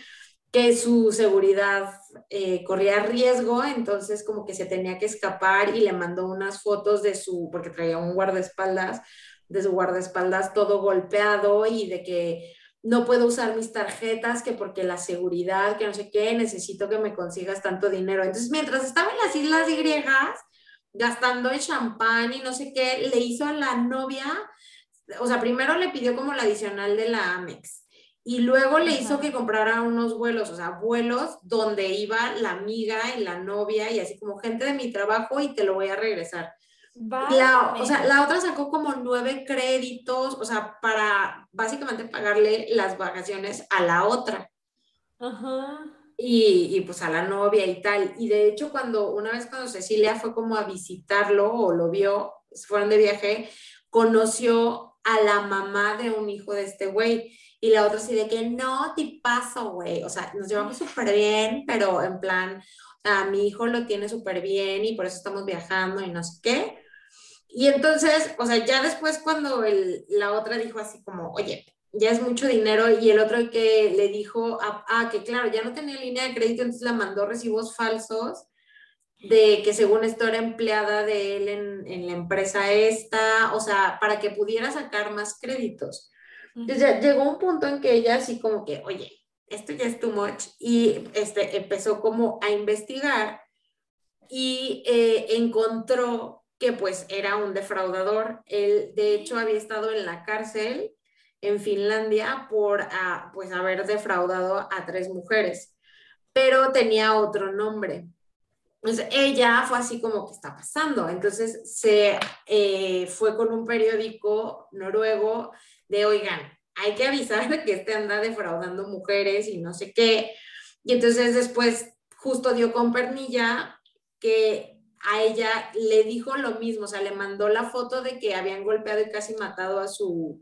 B: que su seguridad eh, corría riesgo, entonces como que se tenía que escapar y le mandó unas fotos de su, porque traía un guardaespaldas, de su guardaespaldas todo golpeado y de que no puedo usar mis tarjetas, que porque la seguridad, que no sé qué, necesito que me consigas tanto dinero. Entonces, mientras estaba en las Islas Griegas, gastando en champán y no sé qué, le hizo a la novia, o sea, primero le pidió como la adicional de la Amex y luego le hizo que comprara unos vuelos, o sea, vuelos donde iba la amiga y la novia y así como gente de mi trabajo y te lo voy a regresar. La, o sea, la otra sacó como nueve créditos, o sea, para básicamente pagarle las vacaciones a la otra. Ajá y, pues a la novia y tal. Y de hecho, cuando una vez cuando Cecilia fue como a visitarlo o lo vio, fueron de viaje, conoció a la mamá de un hijo de este güey. Y la otra así de que no, te paso, güey. O sea, nos llevamos súper bien, pero en plan, a mi hijo lo tiene súper bien y por eso estamos viajando y no sé qué. Y entonces, o sea, ya después cuando el, la otra dijo así como, oye, ya es mucho dinero y el otro que le dijo, ah, que claro, ya no tenía línea de crédito, entonces la mandó recibos falsos de que según esto era empleada de él en, la empresa esta, o sea, para que pudiera sacar más créditos. Entonces llegó un punto en que ella así como que, oye, esto ya es too much y este, empezó como a investigar y eh, encontró que pues era un defraudador. Él de hecho había estado en la cárcel en Finlandia por ah, pues haber defraudado a tres mujeres, pero tenía otro nombre. Entonces ella fue así como, ¿qué está pasando? Entonces se eh, fue con un periódico noruego de, oigan, hay que avisar que este anda defraudando mujeres y no sé qué. Y entonces después justo dio con Pernilla que a ella le dijo lo mismo, o sea, le mandó la foto de que habían golpeado y casi matado a su,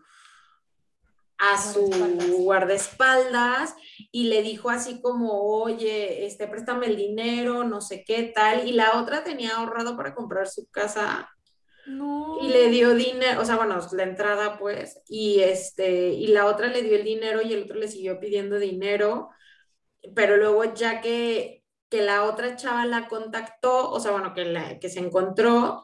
B: a su guardaespaldas y le dijo así como, oye, este, préstame el dinero, no sé qué tal, y la otra tenía ahorrado para comprar su casa. Y le dio dinero, o sea, bueno, la entrada pues, y este, y la otra le dio el dinero y el otro le siguió pidiendo dinero, pero luego ya que, que la otra chava la contactó, o sea, bueno, que, la, que se encontró,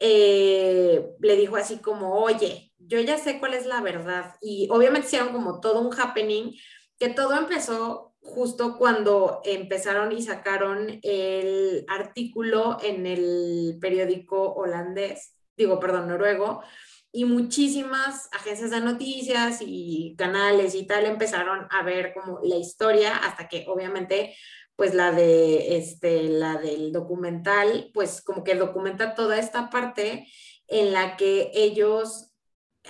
B: eh, le dijo así como, oye, yo ya sé cuál es la verdad. Y obviamente hicieron como todo un happening, que todo empezó justo cuando empezaron y sacaron el artículo en el periódico holandés, digo, perdón, noruego, y muchísimas agencias de noticias y canales y tal empezaron a ver como la historia hasta que obviamente pues la de este la del documental pues como que documenta toda esta parte en la que ellos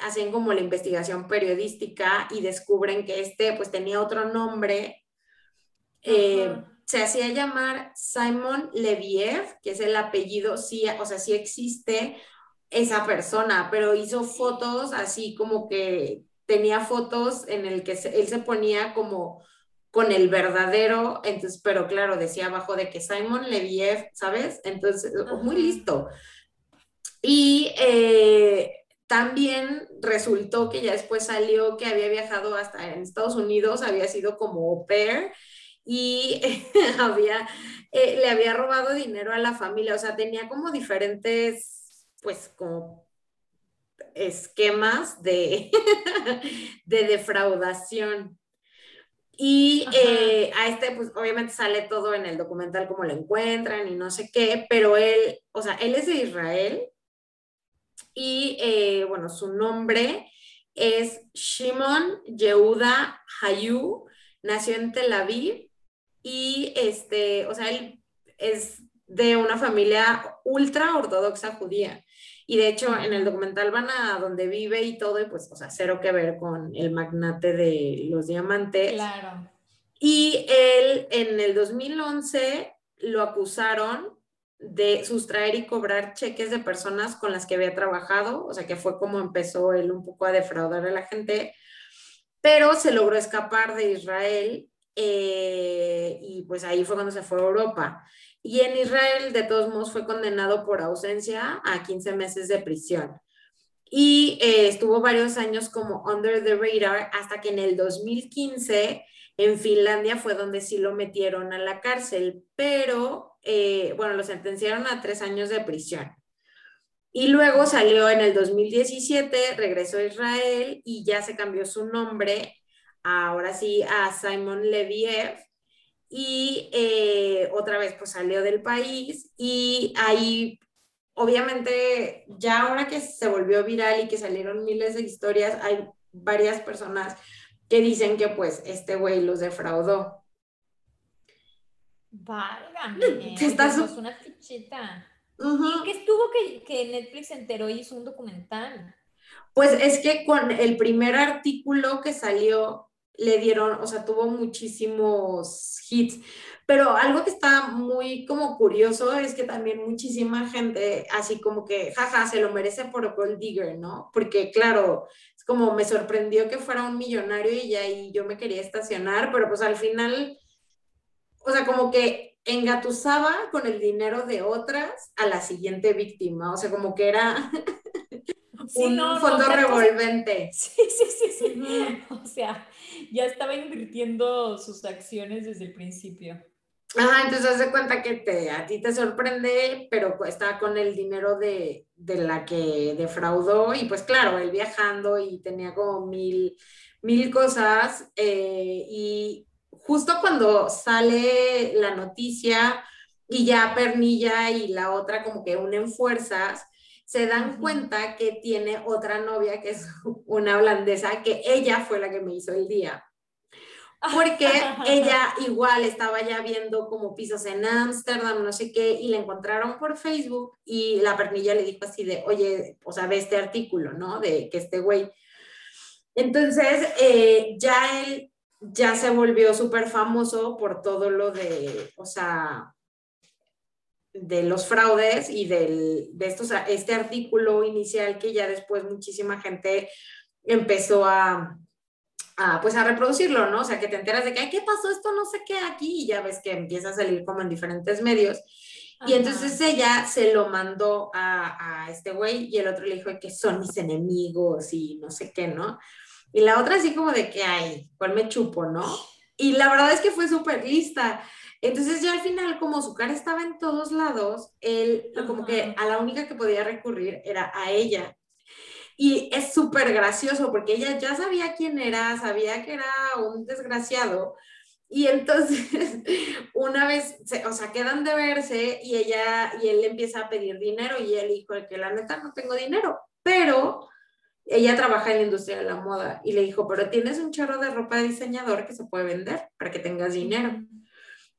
B: hacen como la investigación periodística y descubren que este pues tenía otro nombre eh, se hacía llamar Simon Leviev, que es el apellido, sí, o sea, sí existe esa persona, pero hizo fotos así como que tenía fotos en el que él se ponía como con el verdadero, entonces, pero claro, decía abajo de que Simon Leviev, ¿sabes? Entonces, muy listo. Y eh, también resultó que ya después salió que había viajado hasta en Estados Unidos, había sido como au pair y *laughs* había, eh, le había robado dinero a la familia, o sea, tenía como diferentes pues como esquemas de, *laughs* de defraudación. Y eh, a este, pues obviamente sale todo en el documental como lo encuentran y no sé qué, pero él, o sea, él es de Israel y eh, bueno, su nombre es Shimon Yehuda Hayu, nació en Tel Aviv y este, o sea, él es de una familia ultra ortodoxa judía. Y de hecho, en el documental van a donde vive y todo, y pues, o sea, cero que ver con el magnate de los diamantes.
A: Claro.
B: Y él, en el 2011, lo acusaron de sustraer y cobrar cheques de personas con las que había trabajado, o sea, que fue como empezó él un poco a defraudar a la gente, pero se logró escapar de Israel eh, y pues ahí fue cuando se fue a Europa. Y en Israel, de todos modos, fue condenado por ausencia a 15 meses de prisión. Y eh, estuvo varios años como under the radar hasta que en el 2015 en Finlandia fue donde sí lo metieron a la cárcel, pero eh, bueno, lo sentenciaron a tres años de prisión. Y luego salió en el 2017, regresó a Israel y ya se cambió su nombre, ahora sí, a Simon Leviev, y eh, otra vez pues salió del país y ahí obviamente ya ahora que se volvió viral y que salieron miles de historias, hay varias personas que dicen que pues este güey los defraudó.
A: Válgame, *laughs* que está pues, una fichita. ¿Y qué estuvo que, que Netflix enteró y hizo un documental?
B: Pues es que con el primer artículo que salió le dieron, o sea, tuvo muchísimos hits. Pero algo que está muy como curioso es que también muchísima gente, así como que, jaja, se lo merece por Gold Digger, ¿no? Porque claro, es como me sorprendió que fuera un millonario y ahí yo me quería estacionar, pero pues al final, o sea, como que engatusaba con el dinero de otras a la siguiente víctima, o sea, como que era *laughs* un fondo revolvente. *laughs*
A: Sí, sí, sí, sí. O sea, ya estaba invirtiendo sus acciones desde el principio.
B: Ajá, entonces haz de cuenta que te, a ti te sorprende, pero está con el dinero de, de, la que defraudó y pues claro, él viajando y tenía como mil, mil cosas eh, y justo cuando sale la noticia y ya Pernilla y la otra como que unen fuerzas, se dan cuenta que tiene otra novia que es *laughs* una holandesa, que ella fue la que me hizo el día. Porque *laughs* ella igual estaba ya viendo como pisos en Ámsterdam, no sé qué, y la encontraron por Facebook y la pernilla le dijo así de, oye, o sea, ve este artículo, ¿no? De que este güey. Entonces, eh, ya él ya se volvió súper famoso por todo lo de, o sea, de los fraudes y del, de estos, este artículo inicial que ya después muchísima gente empezó a, pues a reproducirlo, ¿no? O sea, que te enteras de que, ay, ¿qué pasó? Esto no sé qué aquí y ya ves que empieza a salir como en diferentes medios. Y entonces ella se lo mandó a, a este güey y el otro le dijo que son mis enemigos y no sé qué, ¿no? Y la otra así como de que, ay, ¿cuál me chupo, no? Y la verdad es que fue súper lista. Entonces ya al final, como su cara estaba en todos lados, él como que a la única que podía recurrir era a ella. Y es súper gracioso porque ella ya sabía quién era, sabía que era un desgraciado, Y entonces, *laughs* una vez, o sea, quedan de verse y ella, y él empieza a pedir dinero y él dijo que la neta no tengo dinero, pero ella trabaja en la industria de la moda y le dijo, pero tienes un chorro de ropa de diseñador que se puede vender para que tengas dinero.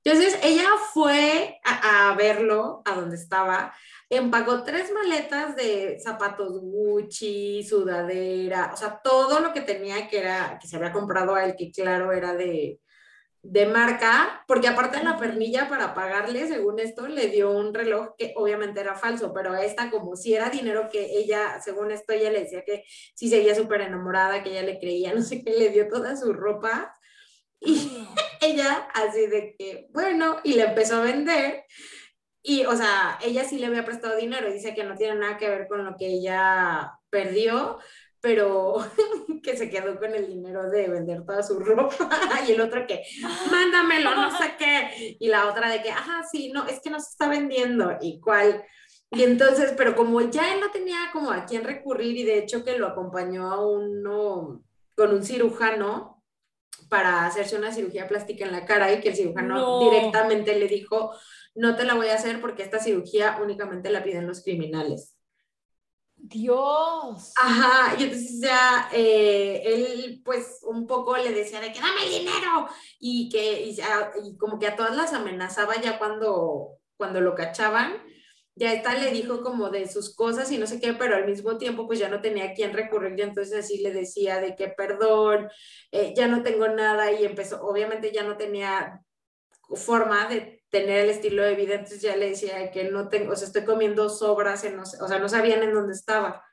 B: Entonces ella fue a, verlo a donde estaba, empacó tres maletas de zapatos Gucci, sudadera, o sea, todo lo que tenía que era, que se había comprado a él, que claro era de, de marca, porque aparte de la pernilla para pagarle, según esto, le dio un reloj que obviamente era falso, pero esta como si era dinero que ella, según esto, ella le decía que sí seguía súper enamorada, que ella le creía, *laughs* no sé qué, le dio toda su ropa. Y ella así de que, bueno, y le empezó a vender. Y, o sea, ella sí le había prestado dinero dice que no tiene nada que ver con lo que ella perdió, pero *laughs* que se quedó con el dinero de vender toda su ropa *laughs* y el otro que, mándamelo, no sé qué, y la otra de que, ajá, sí, no, es que no se está vendiendo, y cuál. Y entonces, pero como ya él no tenía como a quién recurrir y de hecho que lo acompañó a uno con un cirujano para hacerse una cirugía plástica en la cara y que el cirujano directamente le dijo, no te la voy a hacer porque esta cirugía únicamente la piden los criminales.
A: Dios.
B: Ajá, y entonces ya eh, él pues un poco le decía de que dame el dinero y que y, como que a todas las amenazaba ya cuando, cuando lo cachaban. Ya esta le dijo como de sus cosas y no sé qué, pero al mismo tiempo pues ya no tenía a quién recurrir y entonces así le decía de que perdón, eh, ya no tengo nada y empezó, obviamente ya no tenía forma de tener el estilo de vida, entonces ya le decía que no tengo, o sea, estoy comiendo sobras, en o sea, no sabían en dónde estaba,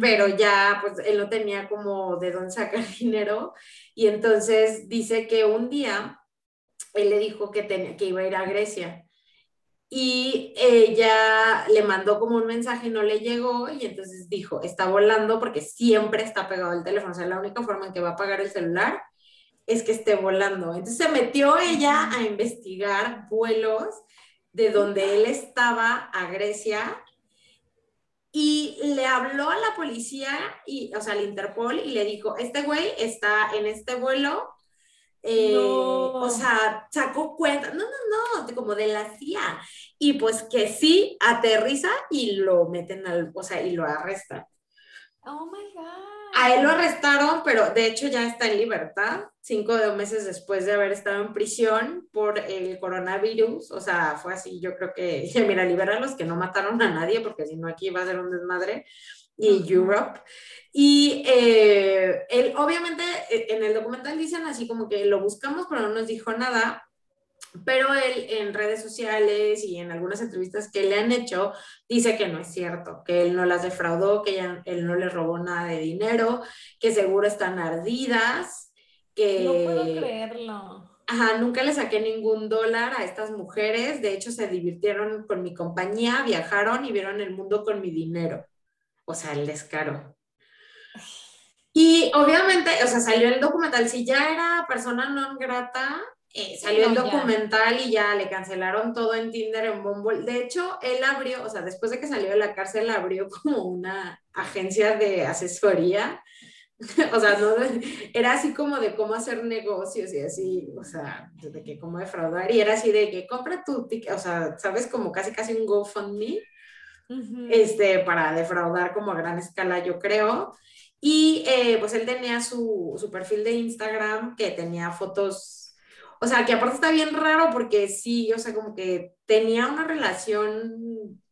B: pero ya, pues, él no tenía como de dónde sacar *laughs* dinero, y entonces dice que un día él le dijo que, tenía, que iba a ir a Grecia, y ella le mandó como un mensaje, no le llegó, y entonces dijo, está volando porque siempre está pegado el teléfono, o sea, la única forma en que va a pagar el celular es que esté volando. Entonces se metió ella a investigar vuelos de donde él estaba a Grecia y le habló a la policía, y, o sea, al Interpol, y le dijo, este güey está en este vuelo. Eh, o sea, sacó cuenta, no, no, no, como de la CIA. Y pues que sí, aterriza y lo meten al, o sea, y lo arrestan.
A: Oh my God.
B: A él lo arrestaron, pero de hecho ya está en libertad, cinco meses después de haber estado en prisión por el coronavirus. O sea, fue así, yo creo que, *laughs* mira, libera los que no mataron a nadie, porque si no aquí va a ser un desmadre. Y Europe. Y eh, él, obviamente, e, en el documental dicen así como que lo buscamos, pero no nos dijo nada pero él en redes sociales y en algunas entrevistas que le han hecho dice que no es cierto, que él no las defraudó, que él no le robó nada de dinero, que seguro están ardidas, que...
A: No puedo creerlo.
B: Ajá, nunca le saqué ningún dólar a estas mujeres, de hecho se divirtieron con mi compañía, viajaron y vieron el mundo con mi dinero. O sea, el descaro. Y obviamente, o sea, salió el documental, si ya era persona no grata, eh, salió el documental y ya le cancelaron todo en Tinder, en Bumble. De hecho, él abrió, o sea, después de que salió de la cárcel, abrió como una agencia de asesoría. *laughs* o sea, no, era así como de cómo hacer negocios y así, o sea, de que cómo defraudar. Y era así de que compra tu ticket, o sea, sabes, como casi casi un GoFundMe, este, para defraudar como a gran escala, yo creo. Y eh, pues él tenía su, su perfil de Instagram que tenía fotos o sea, que aparte está bien raro porque sí, o sea, como que tenía una relación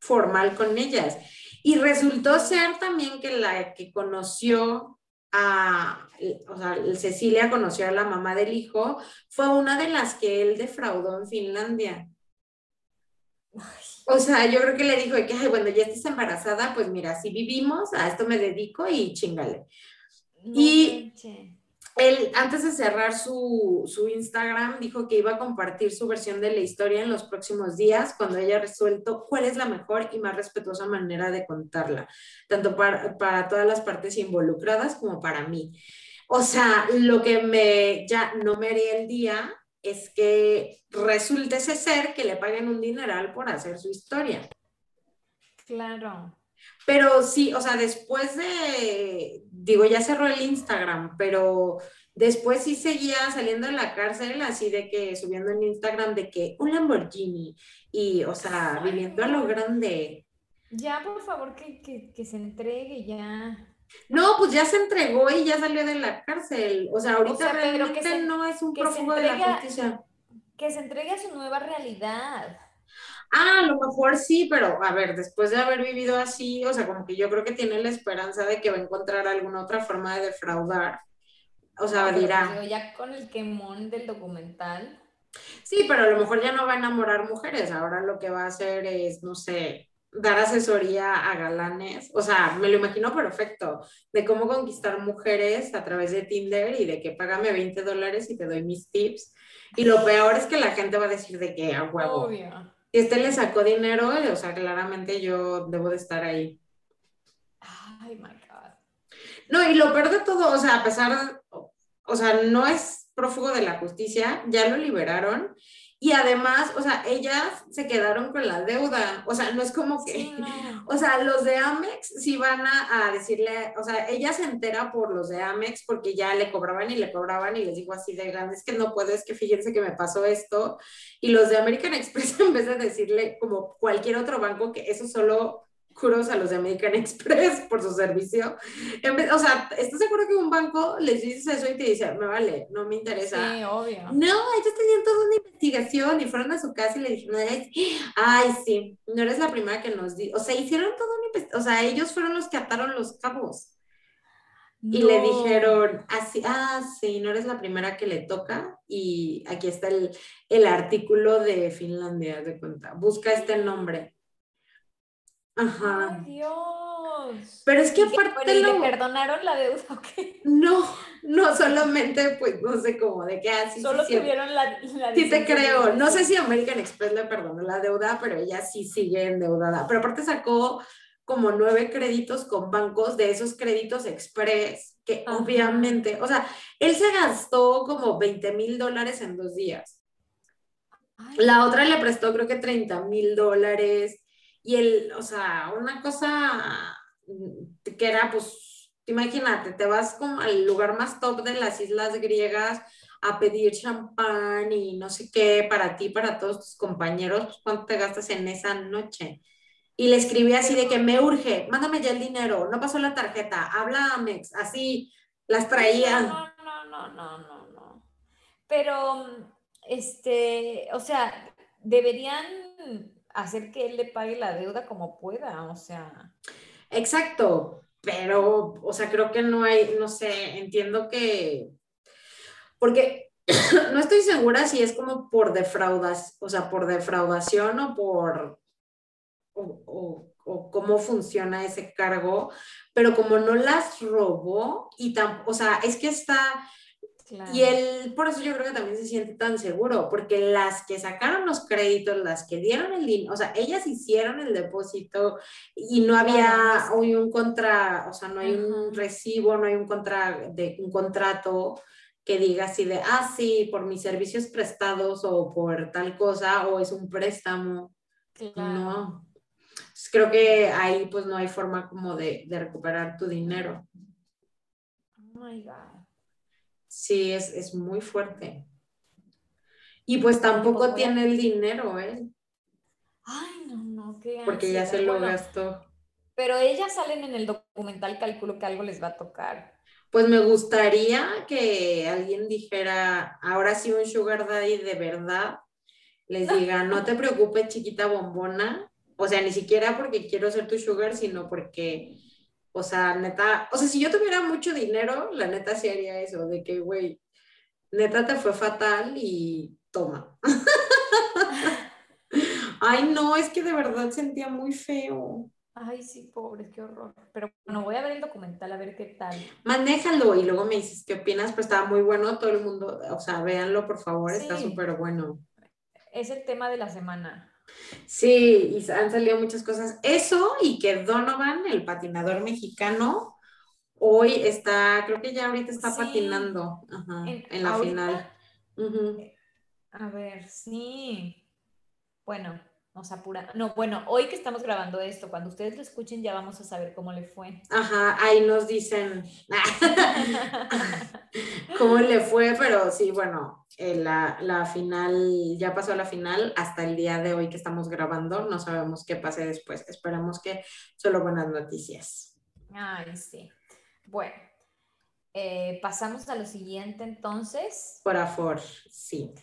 B: formal con ellas. Y resultó ser también que la que conoció a, o sea, Cecilia conoció a la mamá del hijo, fue una de las que él defraudó en Finlandia. O sea, yo creo que le dijo que, ay, bueno, ya estás embarazada, pues mira, si vivimos, a esto me dedico y chingale. y él, antes de cerrar su, su, Instagram, dijo que iba a compartir su versión de la historia en los próximos días cuando haya resuelto cuál es la mejor y más respetuosa manera de contarla, tanto para, para todas las partes involucradas como para mí. O sea, lo que me ya no me haría el día es que resulte ese ser que le paguen un dineral por hacer su historia.
A: Claro.
B: Pero sí, o sea, después de, digo, ya cerró el Instagram, pero Después sí seguía saliendo de la cárcel, así de que subiendo en Instagram de que un Lamborghini y, o sea, viviendo a lo grande.
A: Ya, por favor, que, se entregue ya.
B: No, pues ya se entregó y ya salió de la cárcel. O sea, ahorita realmente no es un prófugo de la justicia.
A: Que se entregue a su nueva realidad.
B: Ah, a lo mejor sí, pero a ver, después de haber vivido así, o sea, como que yo creo que tiene la esperanza de que va a encontrar alguna otra forma de defraudar. O sea, dirá.
A: ya con el quemón del documental.
B: Sí, pero a lo mejor ya no va a enamorar mujeres. Ahora lo que va a hacer es, no sé, dar asesoría a galanes. O sea, me lo imagino perfecto, de cómo conquistar mujeres a través de Tinder y de que págame 20 dólares y te doy mis tips. Y lo peor es que la gente va a decir de que a huevo. Obvio. Y este le sacó dinero, o sea, claramente yo debo de estar ahí.
A: Ay, my God.
B: No, y lo peor de todo, o sea, a pesar, o sea, no es prófugo de la justicia, ya lo liberaron. Y además, o sea, ellas se quedaron con la deuda. O sea, no es como que, *laughs* o sea, los de Amex sí van a, decirle, o sea, ella se entera por los de Amex porque ya le cobraban y le cobraban y les digo así de grande, es que no puedo, es que fíjense que me pasó esto. Y los de American Express, *laughs* en vez de decirle como cualquier otro banco que eso solo juros a los de American *laughs* Express por su servicio. o sea, ¿estás seguro que un banco les dices eso y te dice, me vale, no me interesa?
A: Sí, obvio.
B: No, ellos tenían toda una investigación y fueron a su casa y le dijeron, ay, sí, no eres la primera que nos di. O sea, hicieron todo una investigación, o sea, ellos fueron los que ataron los cabos. Y le dijeron, así, ah, sí, no eres la primera que le toca. Y aquí está el, el artículo de Finlandia, de cuenta. Busca este nombre.
A: Ajá. Ay, Dios.
B: Pero es que aparte
A: ¿Y le perdonaron la deuda o qué?
B: No, no solamente, pues, no sé cómo, de qué así.
A: Solo tuvieron la, la
B: Sí te creo. No sé si American Express le perdonó la deuda, pero ella sí sigue endeudada. Pero aparte sacó como nueve créditos con bancos de esos créditos express, que obviamente, o sea, él se gastó como 20 mil dólares en dos días. La otra le prestó creo que 30 mil dólares y el, o sea, una cosa que era, pues, imagínate, te vas como al lugar más top de las islas griegas a pedir champán y no sé qué para ti, para todos tus compañeros, pues, ¿cuánto te gastas en esa noche? Y le escribí así de que me urge, mándame ya el dinero, no pasó la tarjeta, habla Amex, así las traía.
A: No, no, no, no, no, no. Pero, este, o sea, deberían hacer que él le pague la deuda como pueda, o sea.
B: Exacto, pero, o sea, creo que no hay, no sé, entiendo que, porque *coughs* no estoy segura si es como por defraudas, o sea, por defraudación o por, o, o, cómo funciona ese cargo, pero como no las robó y tan, o sea, es que está, y él, por eso yo creo que también se siente tan seguro, porque las que sacaron los créditos, las que dieron el dinero, o sea, ellas hicieron el depósito y no había hoy un contra, o sea, no hay un recibo, no hay un contra, de un contrato que diga así de, ah, sí, por mis servicios prestados o por tal cosa, o es un préstamo. No. creo que ahí pues no hay forma como de, de recuperar tu dinero.
A: Oh my God.
B: Sí, es, muy fuerte. Y pues tampoco tiene el dinero, ¿eh?
A: Ay, no, no, qué
B: Porque ya se lo gastó.
A: Pero ellas salen en el documental, calculo que algo les va a tocar.
B: Pues me gustaría que alguien dijera, ahora sí un sugar daddy de verdad, les diga, *laughs* no te preocupes, chiquita bombona. O sea, ni siquiera porque quiero ser tu sugar, sino porque o sea, neta, o sea, si yo tuviera mucho dinero, la neta sí haría eso, de que, güey, neta te fue fatal y toma. *laughs* Ay, no, es que de verdad sentía muy feo.
A: Ay, sí, pobre, qué horror. Pero bueno, voy a ver el documental a ver qué tal.
B: Manéjalo y luego me dices qué opinas, pues estaba muy bueno, todo el mundo, o sea, véanlo por favor, está súper bueno.
A: Es el tema de la semana.
B: Sí, y han salido muchas cosas. Eso y que Donovan, el patinador mexicano, hoy está, creo que ya ahorita está patinando en, la final.
A: A ver, sí. Bueno, nos apura. No, bueno, hoy que estamos grabando esto, cuando ustedes lo escuchen ya vamos a saber cómo le fue.
B: Ajá, ahí nos dicen *laughs* cómo le fue, pero sí, bueno, eh, la, la, final, ya pasó la final, hasta el día de hoy que estamos grabando, no sabemos qué pase después. Esperamos que solo buenas noticias.
A: Ay, sí. Bueno, eh, pasamos a lo siguiente entonces.
B: Por favor, sí.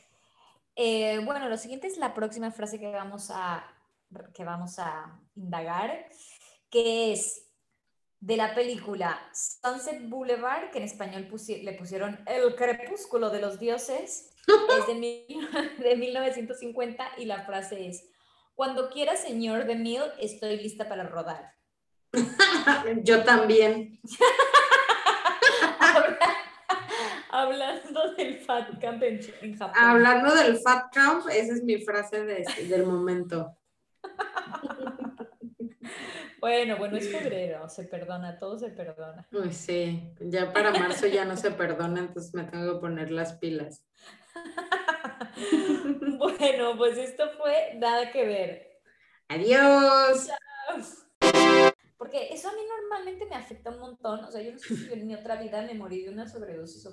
A: Eh, bueno, lo siguiente es la próxima frase que vamos a, que vamos a indagar, que es de la película Sunset Boulevard, que en español le pusieron El crepúsculo de los dioses, *laughs* es de, *laughs* de 1950 y la frase es, cuando quiera, señor de Mil, estoy lista para rodar. *laughs*
B: Yo también.
A: Hablando del Fat Camp en, Japón.
B: Hablando del Fat Camp, esa es mi frase del momento.
A: Bueno, bueno, es febrero, se perdona, todo se perdona.
B: Uy, sí, ya para marzo ya no se perdona, entonces me tengo que poner las pilas. *laughs*
A: bueno, pues esto fue nada que ver.
B: Adiós.
A: Porque eso a mí normalmente me afecta un montón. O sea, yo no sé si en mi otra vida me morí de una sobredosis